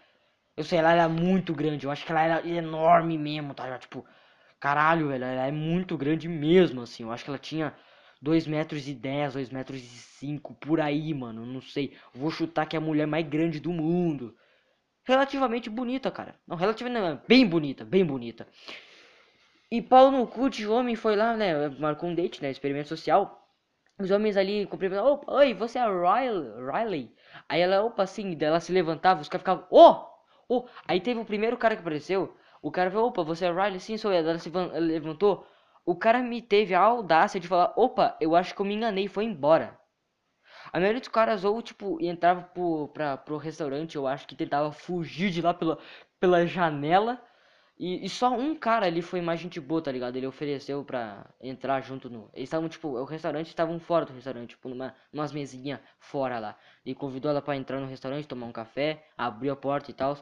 Eu sei, ela era muito grande. Eu acho que ela era enorme mesmo, tá? Tipo, Caralho, velho, ela é muito grande mesmo, assim. Eu acho que ela tinha 2 metros e 10, 2 metros e 5, por aí, mano. Não sei. Vou chutar que é a mulher mais grande do mundo. Relativamente bonita, cara. Não, relativamente não, bem bonita, bem bonita. E Paulo no cu de homem foi lá, né? Marcou um date, né? Experimento social. Os homens ali cumprimentavam. Opa, oi, você é a Riley? Riley? Aí ela, opa, assim, ela se levantava, os caras ficavam, oh! Oh! Aí teve o primeiro cara que apareceu. O cara falou, opa, você é Riley? Sim, sou eu. Ela se levantou. O cara me teve a audácia de falar, opa, eu acho que eu me enganei foi embora. A maioria dos caras ou, tipo, entrava pro, pra, pro restaurante, eu acho que tentava fugir de lá pela, pela janela. E, e só um cara ali foi mais gente boa, tá ligado? Ele ofereceu pra entrar junto no... Eles estavam, tipo, o restaurante estavam fora do restaurante, tipo, numa, umas mesinhas fora lá. Ele convidou ela pra entrar no restaurante, tomar um café, abriu a porta e tal.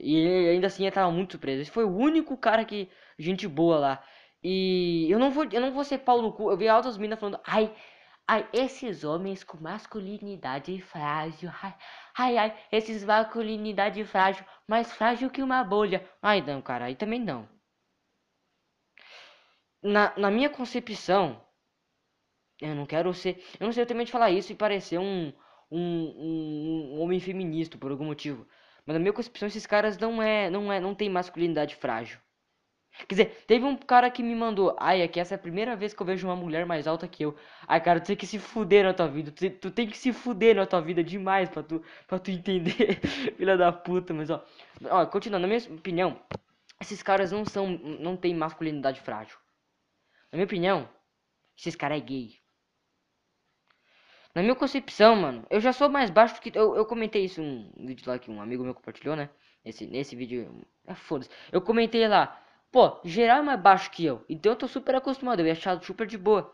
E ele, ainda assim eu tava muito surpreso. Esse foi o único cara que. Gente boa lá. E eu não vou, eu não vou ser pau no cu. Eu vi altas minas falando, ai, ai, esses homens com masculinidade frágil. Ai, ai, ai esses masculinidade frágil, mais frágil que uma bolha. Ai, não, cara, aí também não. Na, na minha concepção, eu não quero ser. Eu não sei, medo de falar isso e parecer um, um, um, um homem feminista por algum motivo. Mas na minha concepção esses caras não é, não é, não tem masculinidade frágil. Quer dizer, teve um cara que me mandou, ai, é que essa é a primeira vez que eu vejo uma mulher mais alta que eu. Ai, cara, tu tem que se fuder na tua vida. Tu, tu tem que se fuder na tua vida demais pra tu, pra tu entender, filha da puta. Mas ó, ó, continuando, na minha opinião, esses caras não são, não tem masculinidade frágil. Na minha opinião, esses caras é gay. Na minha concepção, mano, eu já sou mais baixo que. Eu, eu comentei isso um vídeo lá que um amigo meu compartilhou, né? Esse, nesse vídeo. É foda-se. Eu comentei lá. Pô, geral é mais baixo que eu. Então eu tô super acostumado. Eu ia achar super de boa.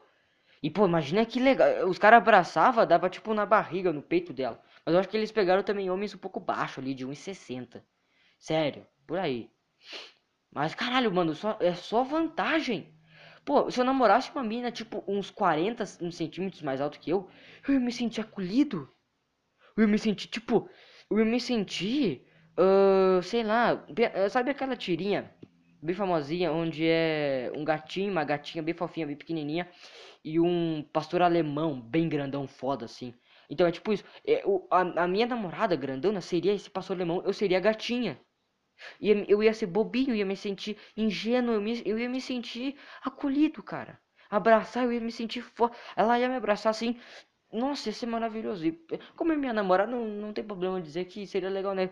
E, pô, imagina que legal. Os caras abraçavam, dava tipo na barriga, no peito dela. Mas eu acho que eles pegaram também homens um pouco baixo ali, de 1,60. Sério, por aí. Mas caralho, mano, só, é só vantagem. Pô, se eu namorasse uma mina, tipo, uns 40 centímetros mais alto que eu, eu ia me sentir acolhido. Eu ia me sentir, tipo, eu ia me sentir, uh, sei lá, sabe aquela tirinha bem famosinha, onde é um gatinho, uma gatinha bem fofinha, bem pequenininha, e um pastor alemão bem grandão, foda, assim. Então é tipo isso, é, o, a, a minha namorada grandona seria esse pastor alemão, eu seria a gatinha. Ia, eu ia ser bobinho, ia me sentir ingênuo, eu, me, eu ia me sentir acolhido, cara. Abraçar, eu ia me sentir forte. Ela ia me abraçar assim. Nossa, ia ser maravilhoso. E, como é minha namorada, não, não tem problema dizer que seria legal, né?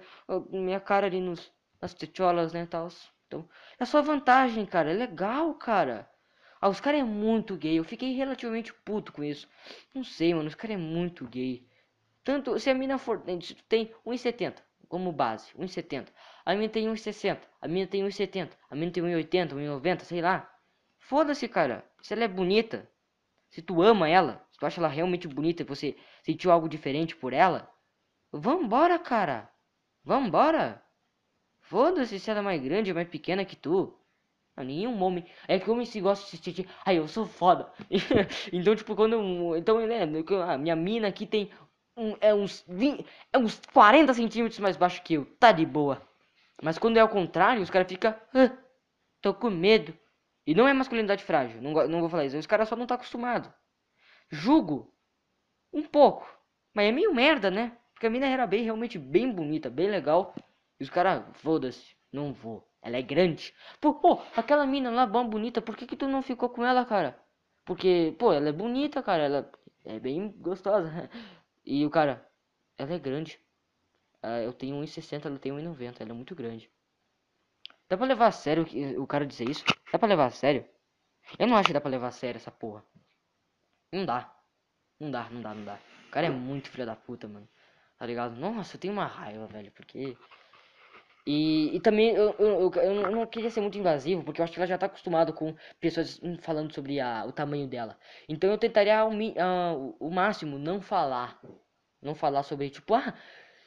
Minha cara ali nos, nas tetiolas, né, tal. Então, é só vantagem, cara. É legal, cara. Ah, os caras é muito gay. Eu fiquei relativamente puto com isso. Não sei, mano. Os caras é muito gay. Tanto, se a mina for... Tem 1,70 como base, 1,70. A minha tem 1,60, a minha tem 1,70, a minha tem 1,80, 1,90, sei lá. Foda-se, cara. Se ela é bonita, se tu ama ela, se tu acha ela realmente bonita e você sentiu algo diferente por ela, vambora, cara. Vambora. Foda-se se ela é mais grande ou mais pequena que tu. Não, nenhum homem. É que homem se gosta de se sentir. Ai, eu sou foda. então, tipo, quando. Então, né? A minha mina aqui tem um, é, uns 20, é uns 40 centímetros mais baixo que eu. Tá de boa. Mas quando é ao contrário, os caras ficam. tô com medo. E não é masculinidade frágil, não, não vou falar isso. Os caras só não tá acostumado. Julgo um pouco, mas é meio merda, né? Porque a mina era bem, realmente bem bonita, bem legal. E os caras, foda-se, não vou. Ela é grande. Pô, pô, aquela mina lá, bom, bonita, por que que tu não ficou com ela, cara? Porque, pô, ela é bonita, cara, ela é bem gostosa. E o cara, ela é grande. Uh, eu tenho 1,60, ela tem 1,90, ela é muito grande. Dá pra levar a sério o cara dizer isso? Dá pra levar a sério? Eu não acho que dá pra levar a sério essa porra. Não dá. Não dá, não dá, não dá. O cara é muito filho da puta, mano. Tá ligado? Nossa, eu tenho uma raiva, velho, porque... E, e também eu, eu, eu, não queria ser muito invasivo, porque eu acho que ela já tá acostumada com pessoas falando sobre a, o tamanho dela. Então eu tentaria ao, uh, o máximo não falar. Não falar sobre, tipo, ah,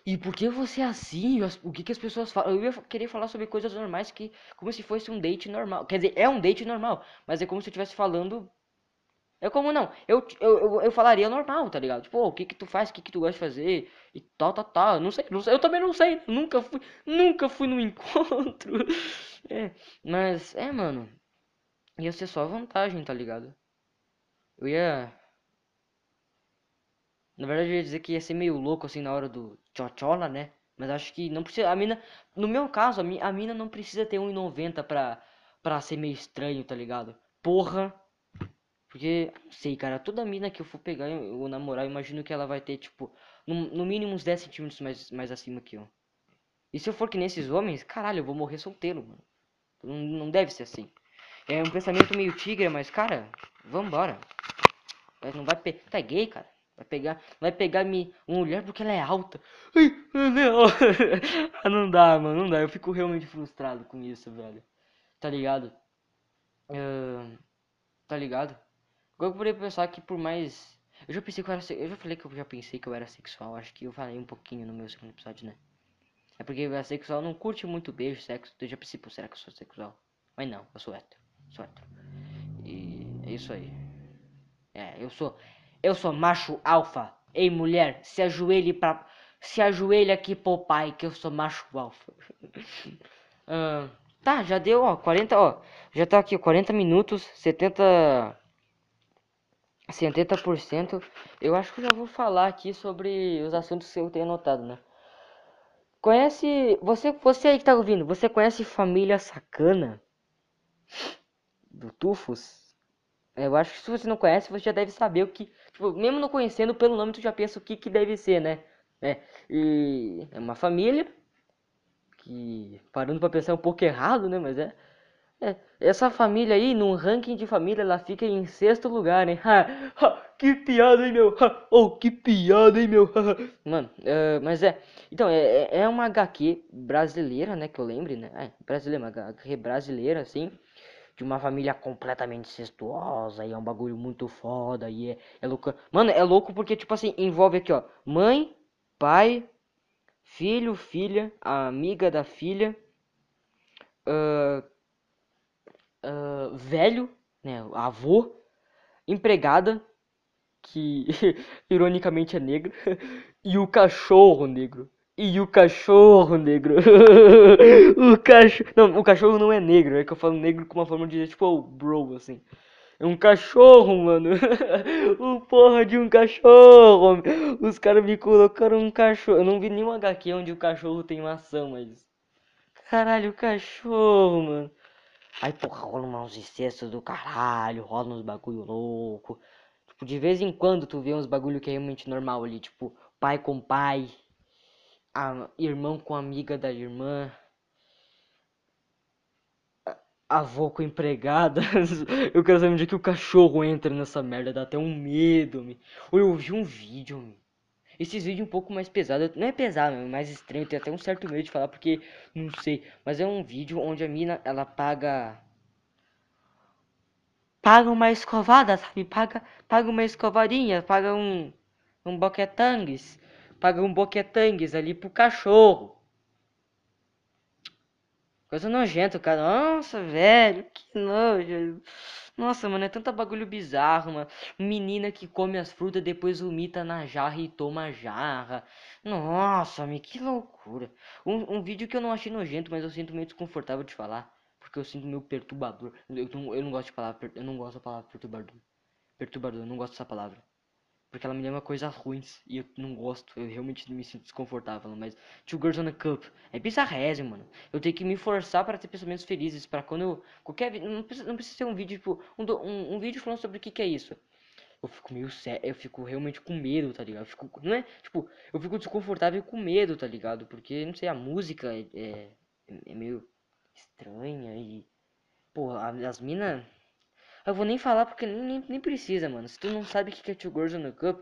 e por que você é assim? O que, que as pessoas falam? Eu ia querer falar sobre coisas normais que, como se fosse um date normal. Quer dizer, é um date normal, mas é como se eu estivesse falando é como não, eu, eu, eu, eu, falaria normal, tá ligado? Tipo, o que que tu faz, o que que tu gosta de fazer e tal, tal, tal. Não sei, não sei, eu também não sei, nunca fui, nunca fui no encontro. É, mas, é, mano, ia ser só vantagem, tá ligado? Eu ia... Na verdade, eu ia dizer que ia ser meio louco, assim, na hora do tchotchola, né? Mas acho que não precisa, a mina, no meu caso, a mina não precisa ter 1,90 pra, pra ser meio estranho, tá ligado? Porra... Porque, sei, cara, toda mina que eu for pegar ou namorar, eu imagino que ela vai ter, tipo, no, no mínimo uns 10 centímetros mais, mais acima que eu. E se eu for que nesses homens, caralho, eu vou morrer solteiro, mano. Não, não deve ser assim. É um pensamento meio tigre, mas, cara, vambora. Não vai pegar. Tá gay, cara. Vai pegar, vai pegar me uma mulher porque ela é alta. Não. não dá, mano, não dá. Eu fico realmente frustrado com isso, velho. Tá ligado? Uh, tá ligado? Agora eu poderia pensar que por mais. Eu já pensei que eu era. Eu já falei que eu já pensei que eu era sexual. Acho que eu falei um pouquinho no meu segundo episódio, né? É porque eu sexual não curte muito beijo, sexo. Eu já pensei, pô, será que eu sou sexual? Mas não, eu sou hétero. Sou hétero. E é isso aí. É, eu sou. Eu sou macho alfa. Ei, mulher, se ajoelhe pra. Se ajoelhe aqui pro pai, que eu sou macho alfa. uh, tá, já deu, ó, 40, ó. Já tá aqui, 40 minutos, 70 70%. Eu acho que já vou falar aqui sobre os assuntos que eu tenho anotado, né? Conhece. Você, você aí que tá ouvindo, você conhece Família Sacana? Do Tufos? Eu acho que se você não conhece, você já deve saber o que. Tipo, mesmo não conhecendo pelo nome, tu já pensa o que, que deve ser, né? É, e é uma família que. Parando pra pensar é um pouco errado, né? Mas é é, essa família aí, num ranking de família, ela fica em sexto lugar, né? Ha, ha, que piada, hein, meu? Ha, oh, que piada, hein, meu? Mano, uh, mas é. Então, é, é, é uma HQ brasileira, né? Que eu lembre, né? É, brasileira, uma HQ brasileira, assim. De uma família completamente incestuosa. E é um bagulho muito foda. E é, é louco. Mano, é louco porque, tipo assim, envolve aqui, ó. Mãe, pai, filho, filha, amiga da filha. Uh, uh, velho, né, avô, empregada, que ironicamente é negra, e o cachorro negro. E o cachorro negro. o cachorro. Não, o cachorro não é negro, é que eu falo negro com uma forma de tipo, oh, bro, assim. É um cachorro, mano. o porra de um cachorro. Os caras me colocaram um cachorro. Eu não vi nenhum HQ onde o cachorro tem maçã, mas. Caralho, o cachorro, mano. Aí, porra, rola uns excessos do caralho, rola uns bagulho louco. Tipo, de vez em quando tu vê uns bagulho que é realmente normal ali, tipo, pai com pai, a, irmão com amiga da irmã, avô com empregada. eu quero saber onde é que o cachorro entra nessa merda, dá até um medo, me. Ou eu vi um vídeo. Esses vídeos um pouco mais pesados, não é pesado, é mais estranho, tem até um certo medo de falar porque não sei, mas é um vídeo onde a mina ela paga paga uma escovada, sabe? Paga, paga uma escovadinha, paga um um boquetangues, paga um boquetangues ali pro cachorro. Coisa nojenta, cara. Nossa, velho, que nojo. Nossa, mano, é tanta bagulho bizarro, mano. Menina que come as frutas, depois vomita na jarra e toma a jarra. Nossa, me que loucura. Um, um vídeo que eu não achei nojento, mas eu sinto meio desconfortável de falar. porque eu sinto meio perturbador. Eu não, eu não gosto de palavra, eu não gosto da palavra perturbador. Perturbador, eu não gosto dessa palavra. Porque ela me lembra coisas ruins e eu não gosto. Eu realmente me sinto desconfortável. Mas Two Girls on a Cup é bizarrésimo, mano. Eu tenho que me forçar para ter pensamentos felizes. para quando eu. Qualquer Não precisa, não precisa ser um vídeo, tipo. Um, um, um vídeo falando sobre o que, que é isso. Eu fico meio sério. Eu fico realmente com medo, tá ligado? Eu fico. Não é? Tipo, eu fico desconfortável com medo, tá ligado? Porque, não sei, a música é, é, é meio estranha e. Pô, as minas. Eu vou nem falar porque nem, nem, nem, precisa, mano. Se tu não sabe o que é Two Girls on the Cup,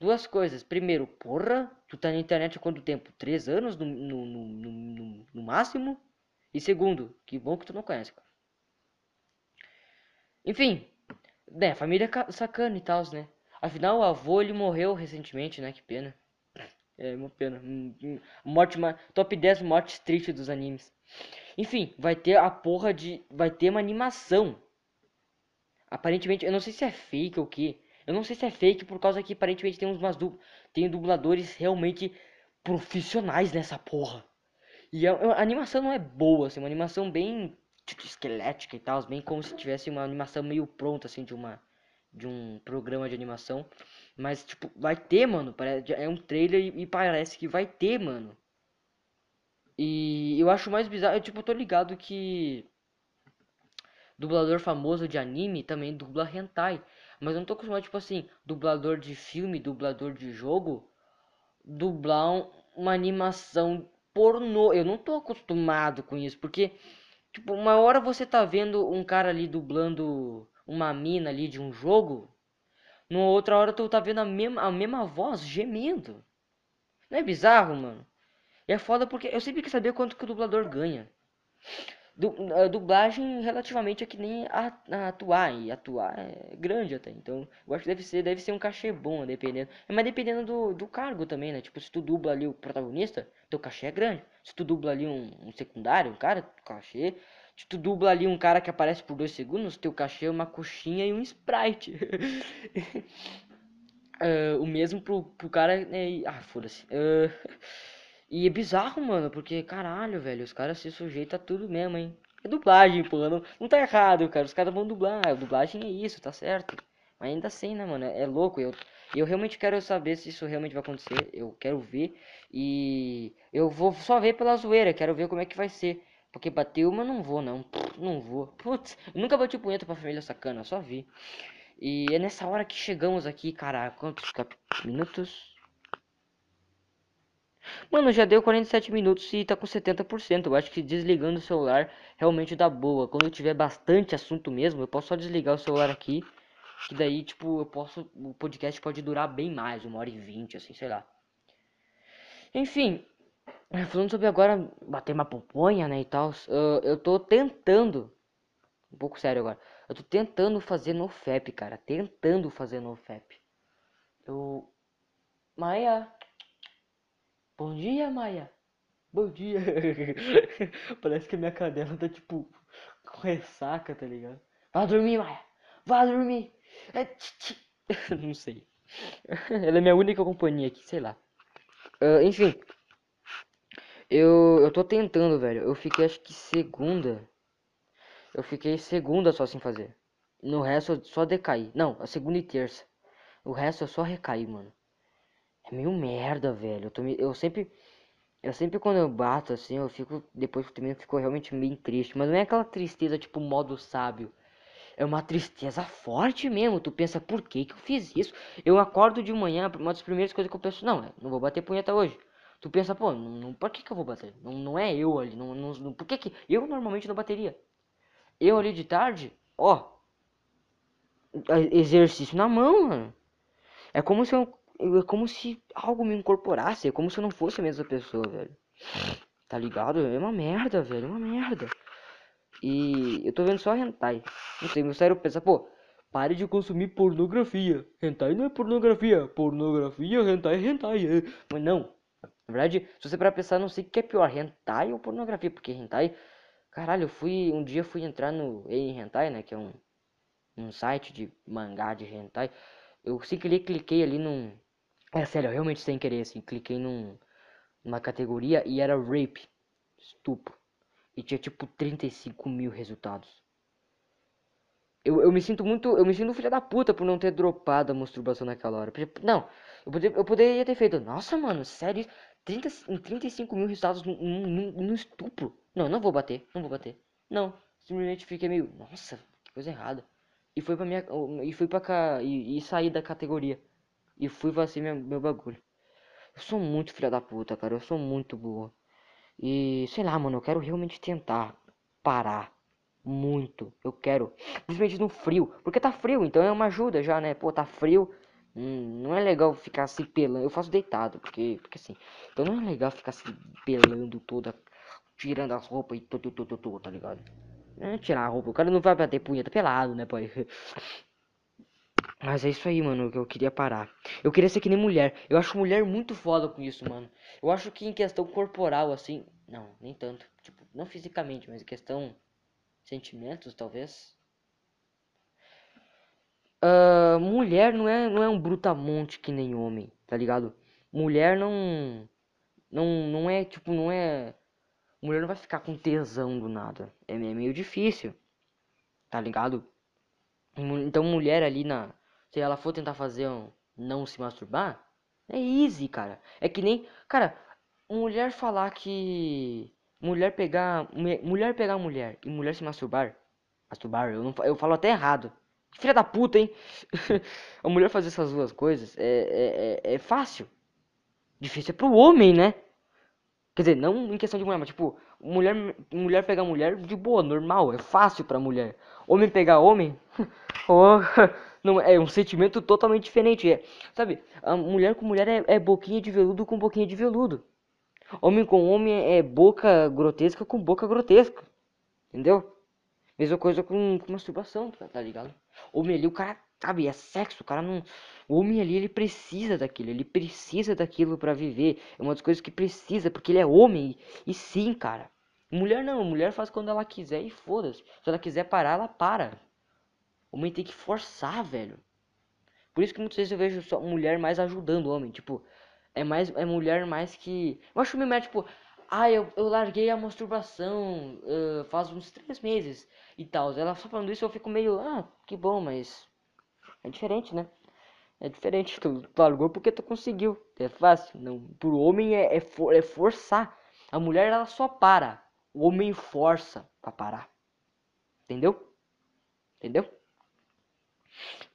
duas coisas. Primeiro, porra, tu tá na internet há quanto tempo? Três anos no, no, no, no, máximo? E segundo, que bom que tu não conhece, cara. Enfim, né, família sacana e tal, né? Afinal, o avô ele morreu recentemente, né? Que pena. É uma pena. Morte, top 10 mortes tristes dos animes. Enfim, vai ter a porra de. Vai ter uma animação Aparentemente, eu não sei se é fake ou o que. Eu não sei se é fake por causa que aparentemente tem umas du tem dubladores realmente profissionais nessa porra. E a, a, animação não é boa, assim, uma animação bem tipo, esquelética e tal, bem como se tivesse uma animação meio pronta assim de uma de um programa de animação. Mas tipo, vai ter, mano, é um trailer e, e parece que vai ter, mano. E eu acho mais bizarro, eu, tipo, eu tô ligado que dublador famoso de anime também dubla hentai. Mas eu não tô acostumado, tipo assim, dublador de filme, dublador de jogo, dublar um, uma animação pornô. Eu não tô acostumado com isso, porque, tipo, uma hora você tá vendo um cara ali dublando uma mina ali de um jogo, numa outra hora tu tá vendo a mesma, a mesma voz gemendo. Não é bizarro, mano? E é foda porque eu sempre quis saber quanto que o dublador ganha. Du, dublagem relativamente é que nem a, a, atuar, e atuar é grande até. Então, eu acho que deve ser, deve ser um cachê bom, dependendo. Mas dependendo do, do cargo também, né? Tipo, se tu dubla ali o protagonista, teu cachê é grande. Se tu dubla ali um, um secundário, um cara, cachê. Se tu dubla ali um cara que aparece por dois segundos, teu cachê é uma coxinha e um sprite. uh, o mesmo pro, pro cara. Né? Ah, foda-se. Uh, e é bizarro, mano, porque caralho, velho, os caras se sujeitam a tudo mesmo, hein? É dublagem, pô, não, não tá errado, cara. Os caras vão dublar, a dublagem é isso, tá certo. Mas ainda assim, né, mano, é, é louco. Eu, eu realmente quero saber se isso realmente vai acontecer. Eu quero ver. E eu vou só ver pela zoeira, quero ver como é que vai ser. Porque bateu, mas não vou, não. Não vou. Putz, nunca bati punheta pra família sacana, só vi. E é nessa hora que chegamos aqui, cara. Quantos minutos? Mano, já deu 47 minutos e tá com 70%. Eu acho que desligando o celular realmente dá boa. Quando eu tiver bastante assunto mesmo, eu posso só desligar o celular aqui. Que daí, tipo, eu posso. O podcast pode durar bem mais, uma hora e vinte, assim, sei lá. Enfim, falando sobre agora bater uma poponha, né, e tal. Uh, eu tô tentando. Um pouco sério agora. Eu tô tentando fazer no FEP, cara. Tentando fazer no FEP. Eu. Maia. Bom dia, Maia. Bom dia. Parece que a minha cadela tá tipo com ressaca, tá ligado? Vá dormir, Maia. Vá dormir. É, Não sei. Ela é minha única companhia aqui, sei lá. Uh, enfim. Eu, eu tô tentando, velho. Eu fiquei acho que segunda. Eu fiquei segunda só sem fazer. No resto eu só decaí. Não, a segunda e terça. O resto eu só recaí, mano. Meio merda, velho. Eu, tô, eu sempre. Eu sempre quando eu bato assim, eu fico. Depois que termino, fico realmente meio triste. Mas não é aquela tristeza tipo modo sábio. É uma tristeza forte mesmo. Tu pensa, por que que eu fiz isso? Eu acordo de manhã, uma das primeiras coisas que eu penso, não, não vou bater punheta hoje. Tu pensa, pô, não, não, por que que eu vou bater? Não, não é eu ali, não, não, não, por que que... Eu normalmente não bateria. Eu ali de tarde, ó, exercício na mão, mano. É como se eu é como se algo me incorporasse, é como se eu não fosse a mesma pessoa, velho. Tá ligado? É uma merda, velho, é uma merda. E eu tô vendo só hentai. Não sei, meu cérebro pensa, pô, pare de consumir pornografia. Hentai não é pornografia. Pornografia, hentai hentai. É. Mas não. Na verdade, se você para pensar, não sei o que é pior, hentai ou pornografia. Porque hentai... Caralho, eu fui... Um dia fui entrar no Ei Hentai, né? Que é um, um site de mangá de hentai. Eu cliquei, cliquei ali num, é sério, realmente sem querer, assim, cliquei num, numa categoria e era rape, estupro. e tinha tipo 35 mil resultados. Eu, eu me sinto muito. Eu me sinto filha da puta por não ter dropado a masturbação naquela hora. Não, eu, poder, eu poderia ter feito. Nossa, mano, sério? 30, 35 mil resultados no, estupro. Não, não vou bater, não vou bater. Não, simplesmente fiquei meio. Nossa, que coisa errada. E foi pra minha. E fui pra cá. E, e saí da categoria. E fui fazer meu, meu bagulho. Eu sou muito filha da puta, cara. Eu sou muito burro. E sei lá, mano, eu quero realmente tentar parar muito. Eu quero. Principalmente no frio. Porque tá frio, então é uma ajuda já, né? Pô, tá frio. Hum, não é legal ficar se pelando. Eu faço deitado, porque, porque assim. Então não é legal ficar se pelando toda. Tirando as roupas e tudo, tudo, tudo, tá ligado? Não é tirar a roupa. O cara não vai bater punheta pelado, né, pai? Mas é isso aí, mano, que eu queria parar. Eu queria ser que nem mulher. Eu acho mulher muito foda com isso, mano. Eu acho que em questão corporal, assim. Não, nem tanto. Tipo, não fisicamente, mas em questão sentimentos, talvez. Uh, mulher não é, não é um brutamonte que nem homem, tá ligado? Mulher não. Não, não é tipo, não é. Mulher não vai ficar com tesão do nada. É, é meio difícil, tá ligado? Então, mulher ali na. Se ela for tentar fazer um. Não se masturbar, é easy, cara. É que nem. Cara, mulher falar que mulher pegar mulher pegar mulher e mulher se masturbar masturbar eu não eu falo até errado filha da puta hein a mulher fazer essas duas coisas é, é, é, é fácil difícil é pro homem né quer dizer não em questão de mulher mas tipo mulher mulher pegar mulher de boa normal é fácil para mulher homem pegar homem oh, não é um sentimento totalmente diferente é sabe a mulher com mulher é, é boquinha de veludo com boquinha de veludo Homem com homem é boca grotesca com boca grotesca. Entendeu? Mesma coisa com, com masturbação, tá, tá ligado? Homem ali, o cara, sabe, é sexo, o cara não. O homem ali, ele precisa daquilo, ele precisa daquilo para viver. É uma das coisas que precisa, porque ele é homem. E sim, cara. Mulher não, mulher faz quando ela quiser e foda-se. Se ela quiser parar, ela para. O homem tem que forçar, velho. Por isso que muitas vezes eu vejo só mulher mais ajudando o homem. Tipo, é mais é mulher mais que. Eu acho que tipo, ah, eu, eu larguei a masturbação uh, faz uns três meses e tal. Ela só falando isso eu fico meio, ah, que bom, mas é diferente, né? É diferente, tu, tu largou porque tu conseguiu. É fácil. Não, pro homem é, é, for, é forçar. A mulher ela só para. O homem força para parar. Entendeu? Entendeu?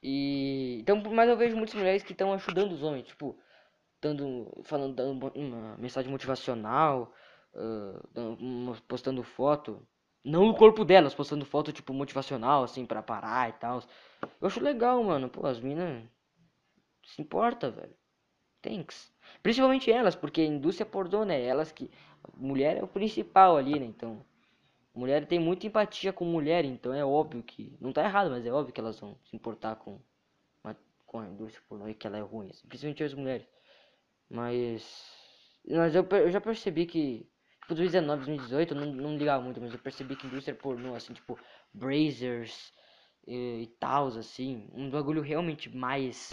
E então, mas eu vejo muitas mulheres que estão ajudando os homens, tipo, dando, falando, dando uma mensagem motivacional, uh, postando foto. Não o corpo delas, postando foto tipo motivacional, assim, pra parar e tal. Eu acho legal, mano. Pô, as minas se importa, velho. Thanks. Principalmente elas, porque a indústria pornô, né? Elas que. Mulher é o principal ali, né? Então. Mulher tem muita empatia com mulher, então é óbvio que. Não tá errado, mas é óbvio que elas vão se importar com, com a indústria pornô e que ela é ruim. Assim. Principalmente as mulheres. Mas. Mas eu, eu já percebi que. Tipo, 2019, 2018, eu não, não ligava muito, mas eu percebi que indústria pornô, assim, tipo, Brazers e, e tal, assim, um bagulho realmente mais.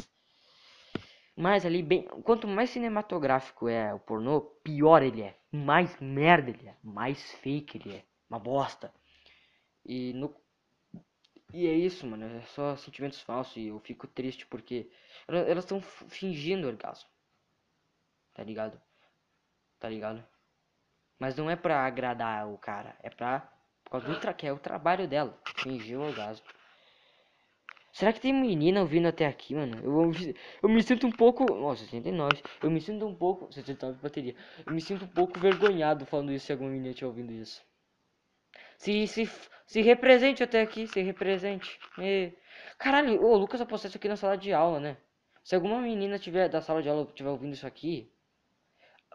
Mais ali, bem. Quanto mais cinematográfico é o pornô, pior ele é. Mais merda ele é. Mais fake ele é. Uma bosta. E no. E é isso, mano. É só sentimentos falsos. E eu fico triste porque elas estão fingindo orgasmo tá ligado? Tá ligado? Mas não é pra agradar o cara, é pra. Por causa do tra que é o trabalho dela, fingir o orgasmo. Será que tem menina ouvindo até aqui, mano? Eu, eu me sinto um pouco. Nossa, 69. Eu me sinto um pouco. 69 bateria. Eu me sinto um pouco vergonhado falando isso se alguma menina estiver ouvindo isso. Se, se, se represente até aqui, se represente. E... Caralho, o Lucas apostou isso aqui na sala de aula, né? Se alguma menina tiver da sala de aula tiver ouvindo isso aqui,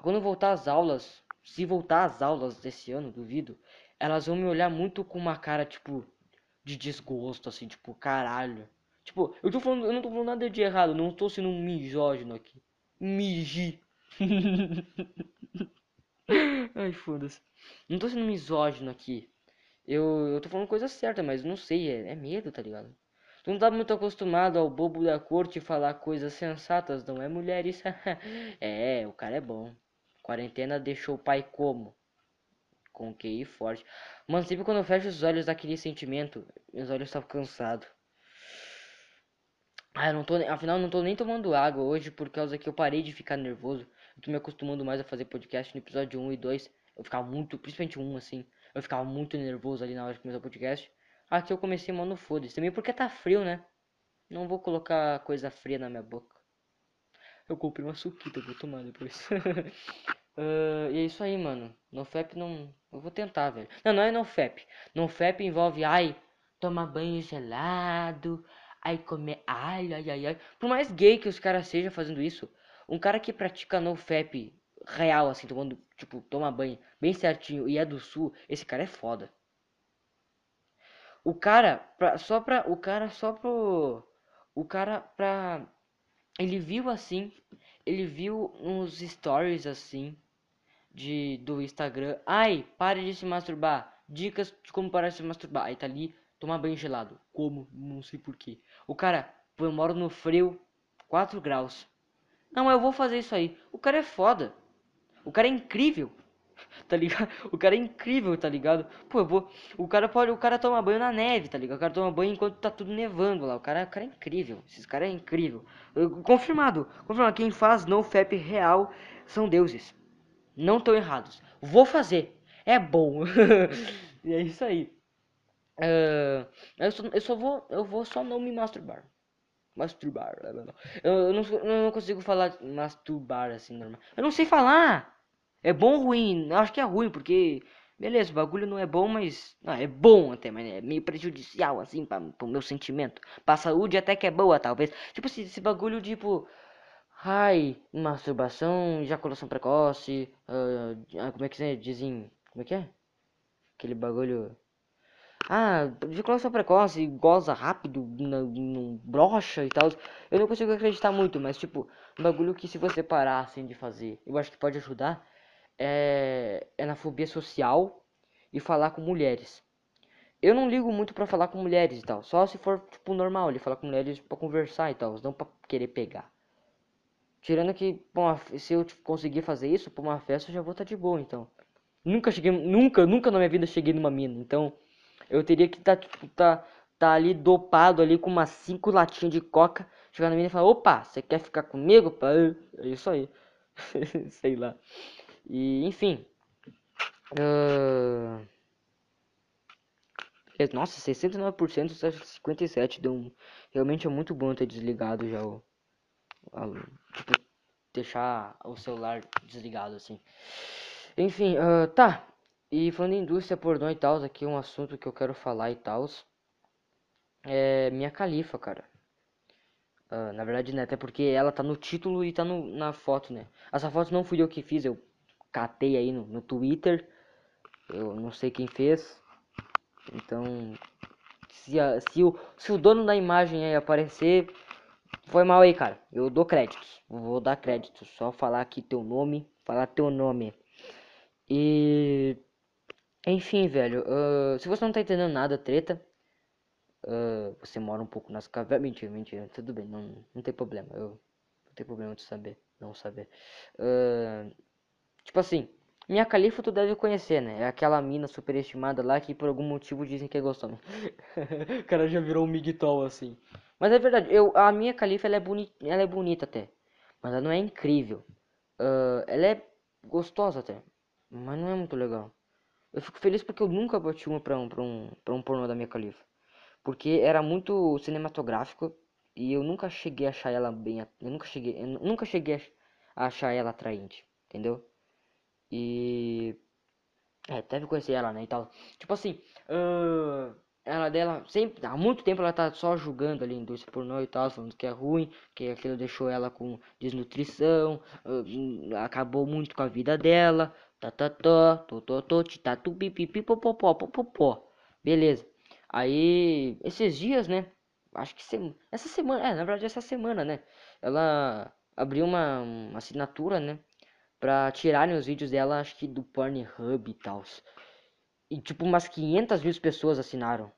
quando voltar às aulas, se voltar às aulas desse ano, duvido, elas vão me olhar muito com uma cara, tipo, de desgosto, assim, tipo, caralho. Tipo, eu tô falando, eu não tô falando nada de errado, não tô sendo um misógino aqui. Migi. Ai, foda-se. Não tô sendo misógino aqui. Eu, eu tô falando coisa certa, mas não sei, é, é medo, tá ligado? Tu não tá muito acostumado ao bobo da corte falar coisas sensatas, não é, mulheres? é, o cara é bom. Quarentena deixou o pai como? Com QI forte. Mano, sempre quando eu fecho os olhos daquele sentimento, meus olhos estão cansados. Ah, eu não tô, afinal não tô nem tomando água hoje por causa que eu parei de ficar nervoso. Eu tô me acostumando mais a fazer podcast no episódio 1 e 2. Eu ficava muito, principalmente um assim, eu ficava muito nervoso ali na hora de começar o podcast. Aqui eu comecei, mano, foda-se. Também porque tá frio, né? Não vou colocar coisa fria na minha boca. Eu comprei uma suquita, vou tomar depois. uh, e é isso aí, mano. No FAP não. Eu vou tentar, velho. Não, não é no FAP. No FAP envolve, ai, tomar banho gelado, ai, comer ai, ai, ai, ai. Por mais gay que os caras sejam fazendo isso, um cara que pratica no FAP real, assim, tomando, tipo, toma banho bem certinho e é do sul, esse cara é foda. O cara, pra, só pra. O cara só pro. O cara pra ele viu assim, ele viu uns stories assim de do Instagram. Ai, pare de se masturbar. Dicas de como parar de se masturbar. Aí tá ali, tomar banho gelado. Como? Não sei porquê. O cara, eu moro no frio 4 graus. Não, eu vou fazer isso aí. O cara é foda. O cara é incrível. tá ligado? O cara é incrível, tá ligado? Pô, vou. O cara pode. O cara toma banho na neve, tá ligado? O cara toma banho enquanto tá tudo nevando lá. O cara, o cara é incrível. Esses caras é incrível. confirmado. Confirmado. Quem faz no FAP real são deuses. Não estão errados. Vou fazer. É bom. e é isso aí. Uh, eu, só, eu só vou. Eu vou só não me masturbar. Masturbar. Eu, eu, não, eu não consigo falar masturbar assim normal. Eu não sei falar. É bom ou ruim? Eu acho que é ruim, porque. Beleza, o bagulho não é bom, mas. É bom até, mas é meio prejudicial, assim, pra, pro meu sentimento. Pra saúde até que é boa, talvez. Tipo, esse, esse bagulho, tipo. Ai, masturbação, ejaculação precoce. Uh, como é que dizem. Como é que é? Aquele bagulho. Ah, ejaculação precoce, goza rápido, não brocha e tal. Eu não consigo acreditar muito, mas tipo, um bagulho que se você parar assim de fazer, eu acho que pode ajudar é, é na fobia social e falar com mulheres. Eu não ligo muito para falar com mulheres e tal, só se for tipo normal, ele falar com mulheres para conversar e tal, não para querer pegar. Tirando que, bom, se eu conseguir fazer isso pra uma festa, eu já vou estar tá de boa, então. Nunca cheguei, nunca, nunca na minha vida cheguei numa mina, então eu teria que estar, tá, tipo, tá, tá ali dopado ali com umas cinco latinhas de coca, chegar na mina e falar, opa, você quer ficar comigo? É isso aí. Sei lá. E, enfim. Uh... Nossa, 69%, 57% deu um... Realmente é muito bom ter desligado já o... Tipo, deixar o celular desligado assim. Enfim, uh, tá. E falando em indústria pornô e tal, aqui um assunto que eu quero falar e tal. É minha califa, cara. Uh, na verdade, né? Até porque ela tá no título e tá no, na foto, né? Essa foto não fui eu que fiz, eu catei aí no, no Twitter. Eu não sei quem fez. Então, se, a, se, o, se o dono da imagem aí aparecer, foi mal aí, cara. Eu dou créditos. Vou dar créditos. Só falar aqui teu nome. Falar teu nome. E. Enfim, velho. Uh, se você não tá entendendo nada, treta. Uh, você mora um pouco nas cavernas. Mentira, mentira. Tudo bem. Não, não tem problema. Eu não tem problema de saber. Não saber. Uh, Tipo assim, minha califa tu deve conhecer, né? É aquela mina superestimada lá que por algum motivo dizem que é gostosa. o cara já virou um migtol assim. Mas é verdade, eu, a minha califa ela é, boni, ela é bonita até. Mas ela não é incrível. Uh, ela é gostosa até. Mas não é muito legal. Eu fico feliz porque eu nunca bati uma pra um, pra um, pra um pornô da minha califa. Porque era muito cinematográfico e eu nunca cheguei a achar ela bem. Eu nunca cheguei, eu nunca cheguei a achar ela atraente, entendeu? E. É, deve conhecer ela, né? E tal. Tipo assim, uh, ela dela sempre. Há muito tempo ela tá só julgando ali a indústria pornô e tal, falando que é ruim, que aquilo deixou ela com desnutrição, uh, acabou muito com a vida dela. Tá, tá, tá, tô, tô, tá, tu, pipi, popopó, popopó. Beleza. Aí, esses dias, né? Acho que sem... essa semana, é, na verdade, essa semana, né? Ela abriu uma, uma assinatura, né? Pra tirarem os vídeos dela, acho que do Pornhub e tal. E tipo, umas 500 mil pessoas assinaram.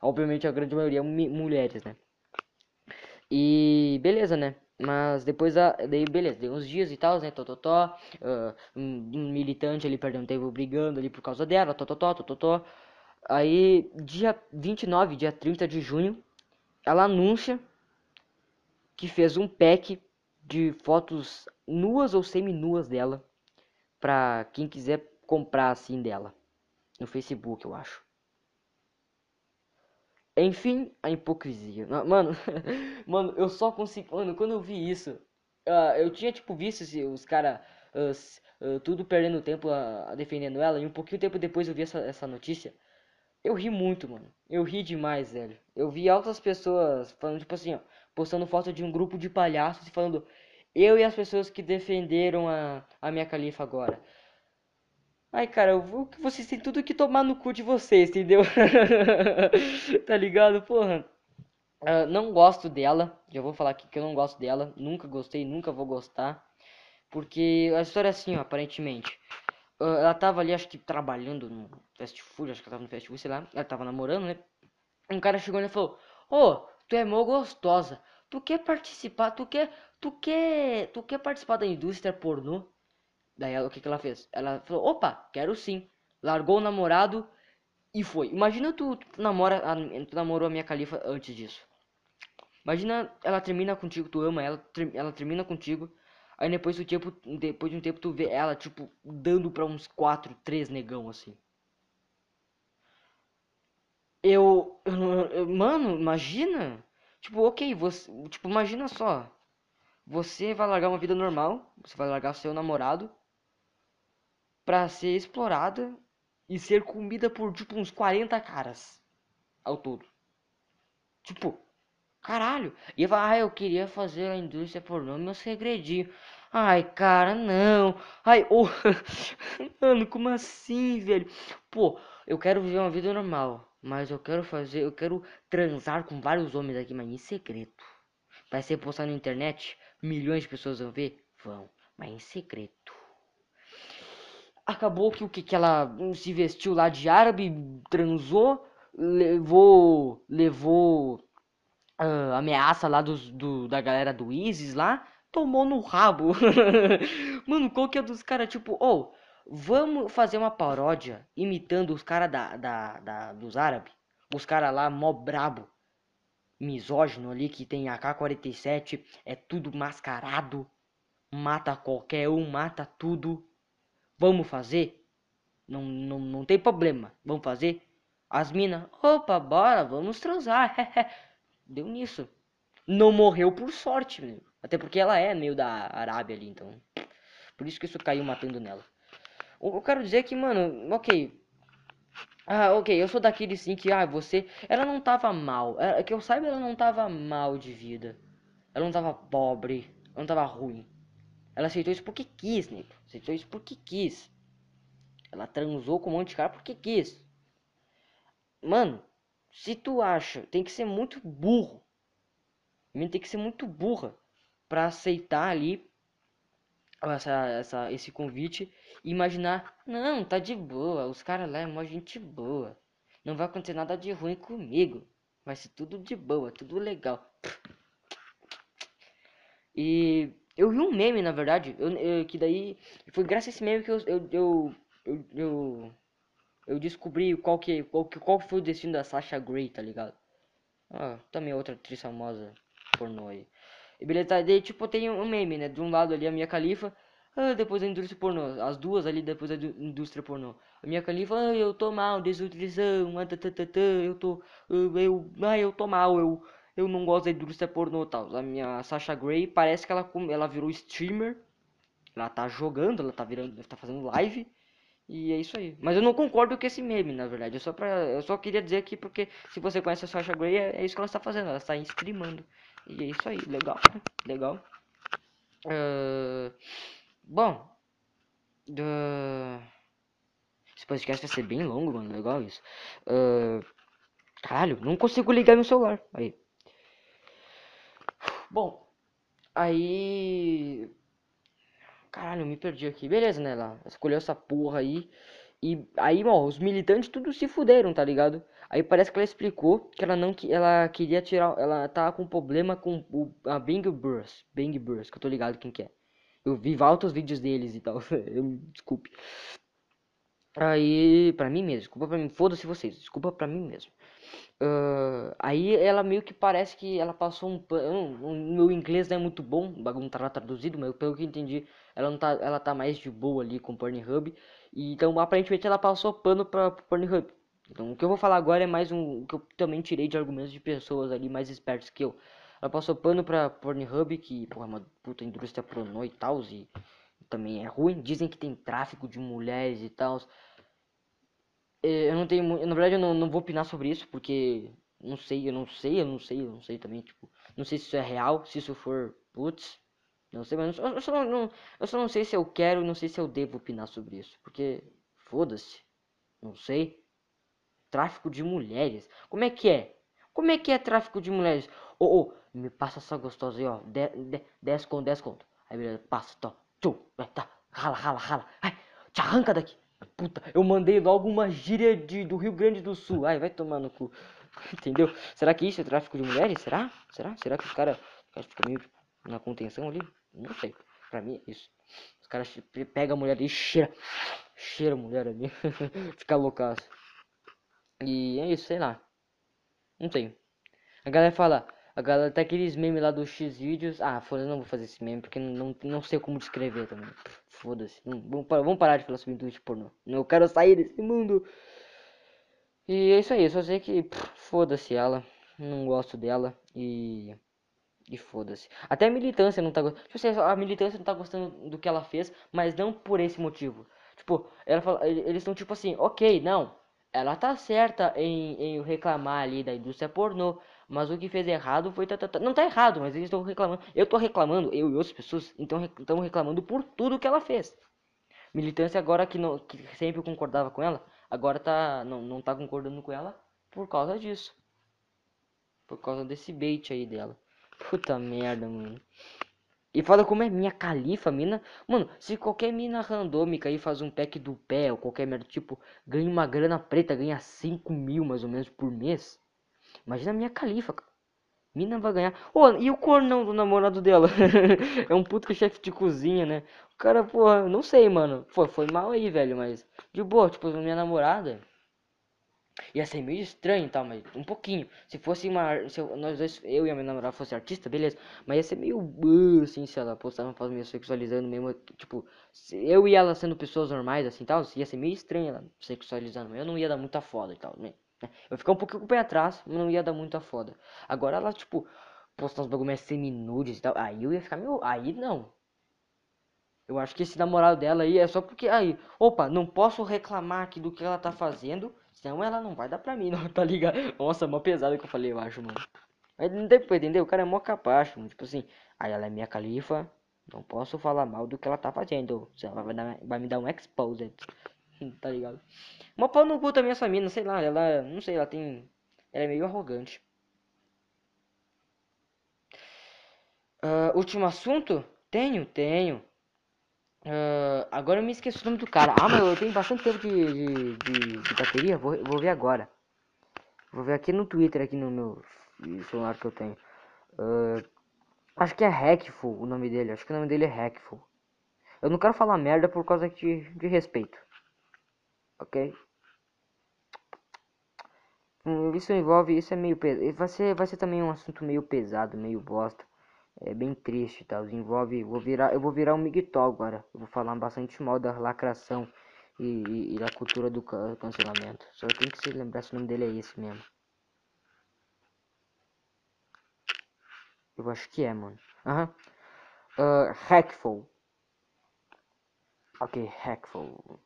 Obviamente a grande maioria mulheres, né? E beleza, né? Mas depois, a, daí beleza, deu uns dias e tal, né, tototó, uh, um, militante ali perdeu um tempo brigando ali por causa dela, tototó, tototó. Aí, dia 29, dia 30 de junho, ela anuncia que fez um pack de fotos nuas ou semi-nuas dela pra quem quiser comprar assim dela. No Facebook, eu acho. Enfim, a hipocrisia. Mano, mano, eu só consigo. Mano, quando eu vi isso, uh, eu tinha tipo visto os caras uh, uh, tudo perdendo tempo defendendo ela, e um pouquinho tempo depois eu vi essa, essa notícia. Eu ri muito, mano. Eu ri demais, velho. Eu vi altas pessoas falando, tipo assim, ó, postando foto de um grupo de palhaços e falando eu e as pessoas que defenderam a, a minha califa agora. Ai, cara, eu vou, vocês têm tudo que tomar no cu de vocês, entendeu? tá ligado? Porra. Uh, não gosto dela. Já vou falar aqui que eu não gosto dela. Nunca gostei, nunca vou gostar. Porque a história é assim, ó, aparentemente. Uh, ela tava ali, acho que trabalhando no fast food, acho que ela tava no fast food, sei lá. Ela tava namorando, né? Um cara chegou e falou: Ô, oh, tu é mó gostosa. Tu quer participar? Tu quer. Tu quer. Tu quer participar da indústria pornô? Daí ela, o que, que ela fez? Ela falou, opa, quero sim. Largou o namorado e foi. Imagina tu, tu namora, tu namorou a minha califa antes disso. Imagina ela termina contigo, tu ama ela, ela termina contigo. Aí depois do tempo, depois de um tempo tu vê ela tipo dando para uns quatro, três negão assim. Eu, eu, eu, mano, imagina. Tipo, OK, você, tipo, imagina só. Você vai largar uma vida normal, você vai largar seu namorado para ser explorada e ser comida por tipo uns 40 caras ao todo. Tipo, caralho. E vai, ah, eu queria fazer a indústria pornô meu segredinho. Ai, cara, não. Ai, oh. mano, como assim, velho? Pô, eu quero viver uma vida normal, mas eu quero fazer, eu quero transar com vários homens aqui, mas em segredo. Vai ser postado na internet, milhões de pessoas vão ver? Vão, mas em segredo acabou que o que, que ela se vestiu lá de árabe, transou, levou levou uh, ameaça lá dos, do, da galera do ISIS lá, tomou no rabo. Mano, qual que é dos caras, tipo, oh, vamos fazer uma paródia imitando os caras da, da, da, dos árabes, os caras lá mó brabo, misógino ali, que tem AK-47, é tudo mascarado, mata qualquer um, mata tudo. Vamos fazer? Não, não, não tem problema. Vamos fazer? As minas, opa, bora, vamos transar. Deu nisso. Não morreu por sorte, meu. Até porque ela é meio da Arábia ali, então. Por isso que isso caiu matando nela. Eu quero dizer que, mano, ok. Ah, ok, eu sou daquele sim que, ah, você. Ela não tava mal. É, que eu saiba, ela não tava mal de vida. Ela não tava pobre. Ela não tava ruim. Ela aceitou isso porque quis, nego. Aceitou isso porque quis. Ela transou com um monte de cara porque quis. Mano, se tu acha, tem que ser muito burro. Tem que ser muito burra para aceitar ali essa, essa, esse convite e imaginar, não, tá de boa, os caras lá é uma gente boa. Não vai acontecer nada de ruim comigo. Vai ser tudo de boa, tudo legal. E eu vi um meme, na verdade, eu, eu, que daí foi graças a esse meme que eu eu, eu, eu, eu, eu descobri qual que, qual que qual foi o destino da Sasha Grey, tá ligado? Ah, também outra atriz famosa pornô aí. E beleza, daí tipo tem um meme, né? De um lado ali a minha califa, ah, depois a indústria pornô, as duas ali depois da indústria pornô. A minha califa, ah, eu tô mal, desnutrição, ah, eu tô, eu, eu, ah, eu tô mal, eu eu não gosto da indústria pornô tal. A minha Sasha Grey parece que ela, ela virou streamer. Ela tá jogando, ela tá virando, tá fazendo live. E é isso aí. Mas eu não concordo com esse meme, na verdade. Eu só, pra, eu só queria dizer aqui porque se você conhece a Sasha Grey, é, é isso que ela está fazendo. Ela está streamando. E é isso aí. Legal. Legal. Uh, bom. Uh, esse podcast vai ser bem longo, mano. Legal isso. Uh, caralho, não consigo ligar meu celular. Aí. Bom, aí. Caralho, eu me perdi aqui. Beleza, né? Ela escolheu essa porra aí. E aí, ó, os militantes tudo se fuderam, tá ligado? Aí parece que ela explicou que ela não que ela queria tirar, ela tava com problema com o, a Bang Bros, Bang Bros, que eu tô ligado quem que é. Eu vi vários vídeos deles e tal. eu, desculpe. Aí, pra mim mesmo, desculpa pra mim, foda-se vocês, desculpa pra mim mesmo. Uh, aí ela meio que parece que ela passou um pano. Meu inglês não é muito bom, o bagulho não tá traduzido, mas pelo que entendi, ela não tá, ela tá mais de boa ali com o Pornhub. E, então aparentemente ela passou pano pra Pornhub. Então o que eu vou falar agora é mais um que eu também tirei de argumentos de pessoas ali mais espertas que eu. Ela passou pano pra Pornhub, que porra, é uma puta indústria pornô e tal, e também é ruim. Dizem que tem tráfico de mulheres e tal. É, eu não tenho, na verdade eu não, não vou opinar sobre isso, porque não sei, eu não sei, eu não sei, eu não sei também, tipo, não sei se isso é real, se isso for, putz, não sei, mas eu só não, eu só não sei se eu quero, não sei se eu devo opinar sobre isso, porque foda-se, não sei. Tráfico de mulheres, como é que é? Como é que é tráfico de mulheres? Ô, oh, oh, me passa essa gostosa aí, ó, 10 conto, 10 conto. Aí beleza, passa, tá, tchum, vai, tá, rala, rala, rala, ai, te arranca daqui. Puta, eu mandei logo uma gíria de, do Rio Grande do Sul. Ai, vai tomar no cu. Entendeu? Será que isso é tráfico de mulheres? Será? Será? Será que os caras cara ficam meio na contenção ali? Não sei. Pra mim é isso. Os caras pegam a mulher e cheira. Cheira a mulher ali. Fica loucaço. E é isso, sei lá. Não sei. A galera fala. A galera tá aqueles memes lá dos X vídeos. Ah, foda, não vou fazer esse meme porque não, não sei como descrever também. Foda-se. Vamos, vamos parar de falar sobre indústria pornô. Eu quero sair desse mundo. E é isso aí. Eu só sei que foda-se ela. Não gosto dela. E. E foda-se. Até a militância não tá gostando. Tipo assim, a militância não tá gostando do que ela fez, mas não por esse motivo. Tipo, ela fala, eles estão tipo assim, ok, não. Ela tá certa em, em reclamar ali da indústria pornô. Mas o que fez errado foi. Não tá errado, mas eles estão reclamando. Eu tô reclamando, eu e outras pessoas então estão reclamando por tudo que ela fez. Militância agora que, não, que sempre concordava com ela, agora tá não, não tá concordando com ela por causa disso. Por causa desse bait aí dela. Puta merda, mano. E fala como é minha califa, mina. Mano, se qualquer mina randômica aí faz um pack do pé ou qualquer merda, tipo, ganha uma grana preta, ganha 5 mil mais ou menos por mês. Imagina a minha califa, cara. Mina vai ganhar. Oh, e o cornão do namorado dela? é um puto chefe de cozinha, né? O cara, porra, não sei, mano. Pô, foi mal aí, velho, mas. De boa, tipo, minha namorada. Ia ser meio estranho e tal, mas um pouquinho. Se fosse uma. Se eu, nós dois, eu e a minha namorada fosse artista, beleza. Mas ia ser meio. Assim, se ela postar uma foto meio sexualizando mesmo. Tipo, eu e ela sendo pessoas normais, assim tal, ia ser meio estranho ela sexualizando. Eu não ia dar muita foda e tal, né? Eu ficar um pouquinho com o pé atrás, mas não ia dar muita foda. Agora ela, tipo, postar uns bagulho semi-nudes e tal. Aí eu ia ficar meio. Aí não. Eu acho que esse namorado dela aí é só porque. Aí, opa, não posso reclamar aqui do que ela tá fazendo. Senão ela não vai dar pra mim, não, tá ligado? Nossa, mó pesado que eu falei, eu acho, mano. Mas não tem entender? O cara é mó capacho, mano. Tipo assim, aí ela é minha califa. Não posso falar mal do que ela tá fazendo. Ela vai, dar, vai me dar um exposed. tá ligado? Uma pau no cu também essa mina, sei lá, ela, não sei, ela tem, ela é meio arrogante. Uh, último assunto? Tenho, tenho. Uh, agora eu me esqueci o nome do cara. Ah, mas eu tenho bastante tempo de, de, de, de bateria. Vou, vou ver agora. Vou ver aqui no Twitter, aqui no meu celular que eu tenho. Uh, acho que é Hackful o nome dele. Acho que o nome dele é Hackful. Eu não quero falar merda por causa de, de respeito ok? Hum, isso envolve, isso é meio pesado, vai ser, vai ser também um assunto meio pesado, meio bosta, é bem triste, tá? envolve, vou virar, eu vou virar um migtol agora, eu vou falar bastante mal da lacração e, e, e da cultura do cancelamento, só tem que se lembrar se o nome dele é esse mesmo. Eu acho que é, mano. Aham. Uhum. Uh, Hackful. Ok, Hackful.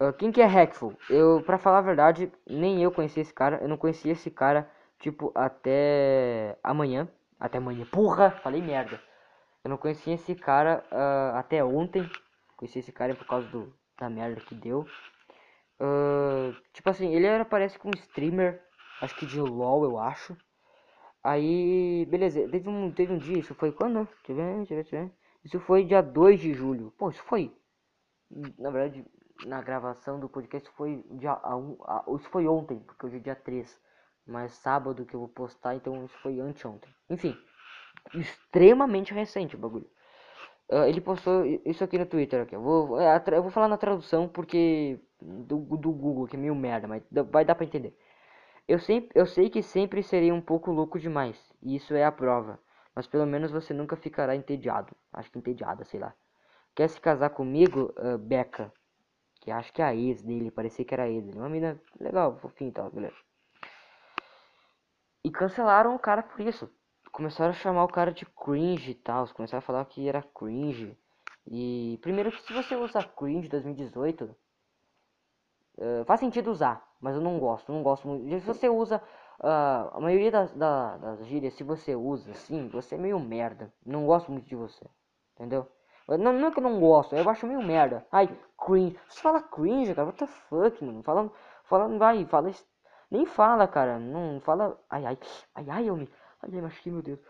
Uh, quem que é Hackful? Eu, pra falar a verdade, nem eu conheci esse cara. Eu não conhecia esse cara, tipo, até amanhã. Até amanhã. Porra! Falei merda. Eu não conhecia esse cara uh, até ontem. Conheci esse cara por causa do, da merda que deu. Uh, tipo assim, ele era, parece que um streamer. Acho que de LOL, eu acho. Aí, beleza. Teve um, teve um dia, isso foi quando? Deixa eu ver, deixa eu ver, deixa eu ver. Isso foi dia 2 de julho. Pô, isso foi. Na verdade, na gravação do podcast foi dia a, a, isso foi ontem, porque hoje é dia 3. Mas sábado que eu vou postar, então isso foi anteontem. Enfim, extremamente recente o bagulho. Uh, ele postou isso aqui no Twitter. Aqui. Eu, vou, é, eu vou falar na tradução porque do, do Google, que é meio merda, mas vai dar pra entender. Eu, sempre, eu sei que sempre serei um pouco louco demais, e isso é a prova. Mas pelo menos você nunca ficará entediado. Acho que entediada, sei lá. Quer se casar comigo, uh, Becca? Que acho que é a ex dele, parecia que era a ex dele. Uma menina legal, fofinha e tal, beleza. E cancelaram o cara por isso. Começaram a chamar o cara de cringe e tal. Começaram a falar que era cringe. E primeiro que se você usa cringe 2018, uh, eh, faz sentido usar, mas eu não gosto, não gosto muito. Se você usa uh, a maioria das, da, das gírias, se você usa assim, você é meio merda. Não gosto muito de você, entendeu? Não, não é que eu não gosto, eu acho meio merda. Ai, cringe. Você fala cringe, cara, what the fuck, mano? Fala, fala, vai, fala nem fala, cara. Não fala. Ai, ai. Ai, ai, eu me. Ai, ai, que meu Deus.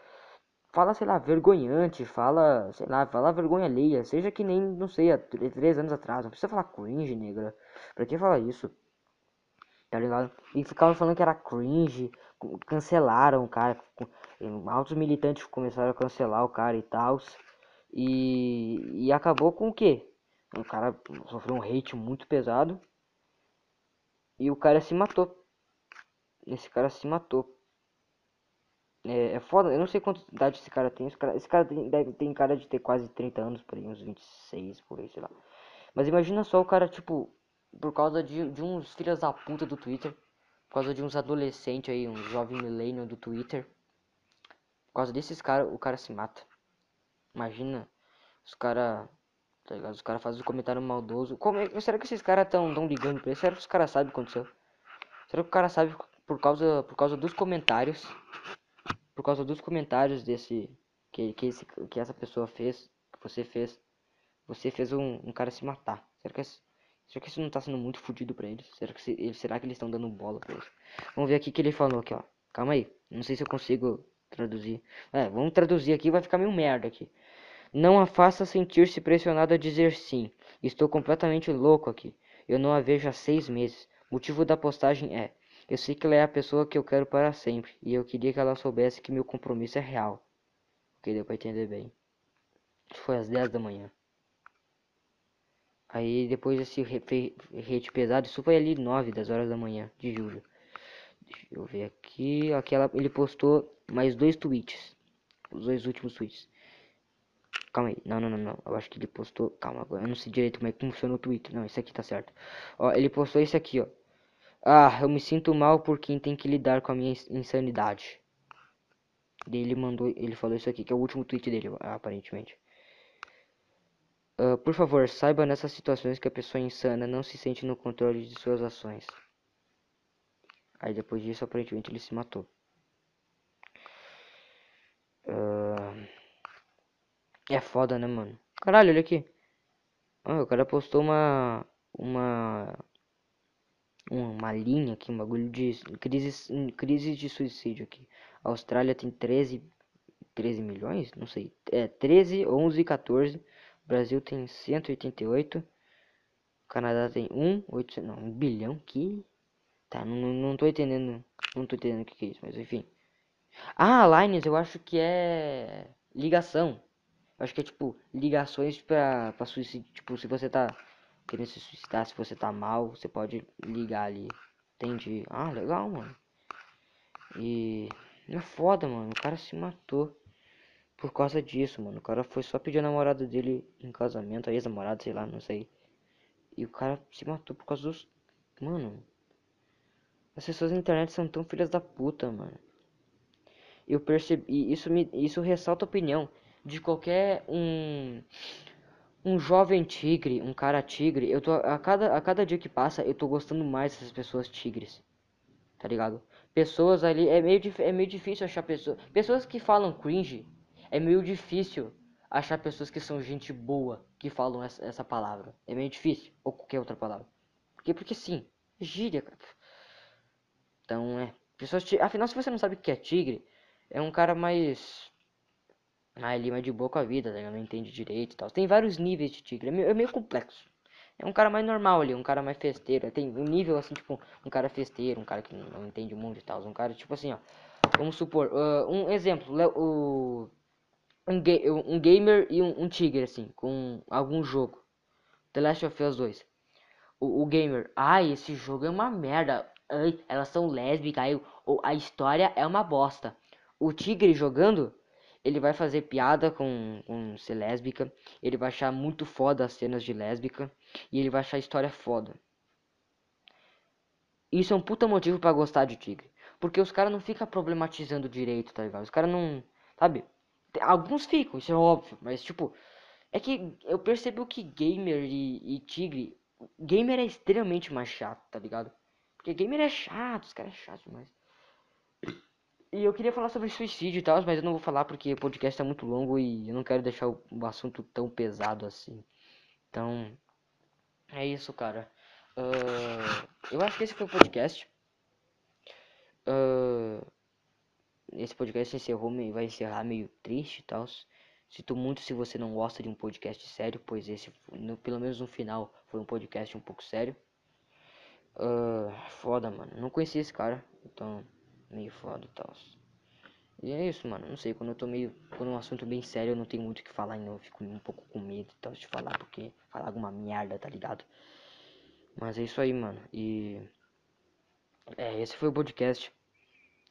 Fala, sei lá, vergonhante. Fala, sei lá, fala vergonha alheia. Seja que nem, não sei, há três anos atrás. Não precisa falar cringe, negra. Pra que falar isso? Tá ligado? E ficavam falando que era cringe. Cancelaram o cara. Altos militantes começaram a cancelar o cara e tal. E, e acabou com o quê? O cara sofreu um hate muito pesado. E o cara se matou. Esse cara se matou. É, é foda, eu não sei quanta idade esse cara tem. Esse cara, esse cara tem, deve, tem cara de ter quase 30 anos, por aí, uns 26, por aí, sei lá. Mas imagina só o cara, tipo, por causa de, de uns filhos da puta do Twitter. Por causa de uns adolescentes aí, uns jovens millennial do Twitter. Por causa desses caras, o cara se mata. Imagina os caras. Tá ligado? Os caras fazem um comentário maldoso. Como, é, será que esses caras tão, tão ligando pra isso? Será que os caras sabem o que aconteceu? Será que o cara sabe por causa, por causa dos comentários, por causa dos comentários desse que, que, esse, que essa pessoa fez, que você fez, você fez um, um cara se matar. Será que, será que isso não tá sendo muito fodido pra eles? Será que, se, será que eles estão dando bola pra eles? Vamos ver aqui que ele falou aqui, ó. Calma aí, não sei se eu consigo traduzir. É, vamos traduzir aqui, vai ficar meio merda aqui. Não a faça sentir-se pressionado a dizer sim. Estou completamente louco aqui. Eu não a vejo há seis meses. Motivo da postagem é eu sei que ela é a pessoa que eu quero para sempre, e eu queria que ela soubesse que meu compromisso é real. Ok, deu pra entender bem. Isso foi às 10 da manhã. Aí depois desse hate pesado, isso foi ali 9 das horas da manhã de julho. Deixa eu ver aqui. Aquela, ele postou mais dois tweets. Os dois últimos tweets. Calma aí. Não, não, não, não. Eu acho que ele postou. Calma, agora. Eu não sei direito como é que funciona o Twitter. Não, esse aqui tá certo. Ó, ele postou esse aqui, ó. Ah, eu me sinto mal por quem tem que lidar com a minha insanidade. Ele mandou, ele falou isso aqui, que é o último tweet dele, aparentemente. Uh, por favor, saiba nessas situações que a pessoa insana não se sente no controle de suas ações. Aí depois disso, aparentemente, ele se matou. Uh, é foda, né, mano? Caralho, olha aqui. Ah, o cara postou uma... Uma uma linha aqui, um bagulho de crises, crise de suicídio aqui. A Austrália tem 13, 13 milhões? Não sei. É 13, 11, 14. O Brasil tem 188. O Canadá tem 1, 8, não, 1 bilhão. Que? Tá, não, não tô entendendo. Não tô entendendo o que, que é isso, mas enfim. Ah, lines eu acho que é ligação. Eu acho que é tipo ligações pra, pra suicídio. Tipo, se você tá querendo se suicidar, se você tá mal, você pode ligar ali. Entendi. Ah, legal, mano. E é foda, mano. O cara se matou por causa disso, mano. O cara foi só pedir a namorada dele em casamento, a ex-namorada, sei lá, não sei. E o cara se matou por causa dos. Mano. As pessoas na internet são tão filhas da puta, mano. Eu percebi. Isso me. Isso ressalta a opinião de qualquer um um jovem tigre, um cara tigre, eu tô a cada a cada dia que passa, eu tô gostando mais dessas pessoas tigres. Tá ligado? Pessoas ali é meio é meio difícil achar pessoas, pessoas que falam cringe, é meio difícil achar pessoas que são gente boa que falam essa, essa palavra. É meio difícil ou qualquer outra palavra. Porque porque sim, gíria, cara. Então, é, pessoas afinal se você não sabe o que é tigre, é um cara mais ah, ele é de boa com a vida, né? não entende direito e tal. Tem vários níveis de tigre, é meio, é meio complexo. É um cara mais normal ali, um cara mais festeiro. Tem um nível assim, tipo, um cara festeiro, um cara que não entende muito e tal. Um cara, tipo assim, ó. Vamos supor, uh, um exemplo, o, um, ga um gamer e um, um tigre, assim, com algum jogo. The Last of Us 2. O, o gamer, ai, esse jogo é uma merda. Ai, elas são lésbicas, ai, a história é uma bosta. O tigre jogando, ele vai fazer piada com, com ser lésbica. Ele vai achar muito foda as cenas de lésbica. E ele vai achar a história foda. Isso é um puta motivo para gostar de Tigre. Porque os caras não ficam problematizando direito, tá ligado? Os caras não. Sabe? Alguns ficam, isso é óbvio. Mas, tipo. É que eu percebo que gamer e, e Tigre. Gamer é extremamente mais chato, tá ligado? Porque gamer é chato, os caras é chato demais. E eu queria falar sobre suicídio e tal, mas eu não vou falar porque o podcast é muito longo e eu não quero deixar o, o assunto tão pesado assim. Então, é isso, cara. Uh, eu acho que esse foi o podcast. Uh, esse podcast encerrou, vai encerrar meio triste e tal. Sinto muito se você não gosta de um podcast sério, pois esse, no, pelo menos no final, foi um podcast um pouco sério. Uh, foda, mano. Não conhecia esse cara, então meio foda e tal. E é isso, mano. Não sei, quando eu tô meio. Quando é um assunto bem sério, eu não tenho muito o que falar ainda. Eu fico um pouco com medo e tal de falar, porque falar alguma merda, tá ligado? Mas é isso aí, mano. E. É, esse foi o podcast.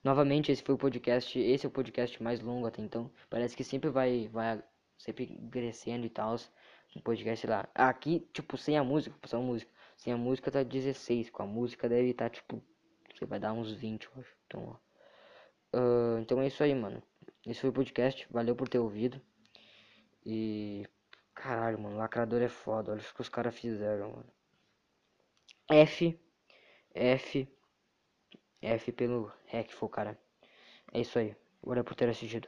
Novamente, esse foi o podcast. Esse é o podcast mais longo até então. Parece que sempre vai. Vai sempre crescendo e tal. Um podcast, lá. Aqui, tipo, sem a música, só a música. Sem a música tá 16. Com a música deve estar, tá, tipo. Vai dar uns 20, eu acho. Então. Uh, então é isso aí, mano. Esse foi o podcast. Valeu por ter ouvido. E. Caralho, mano. Lacrador é foda. Olha o que os caras fizeram, mano. F. F. F pelo Hackful, cara. É isso aí. Valeu por ter assistido.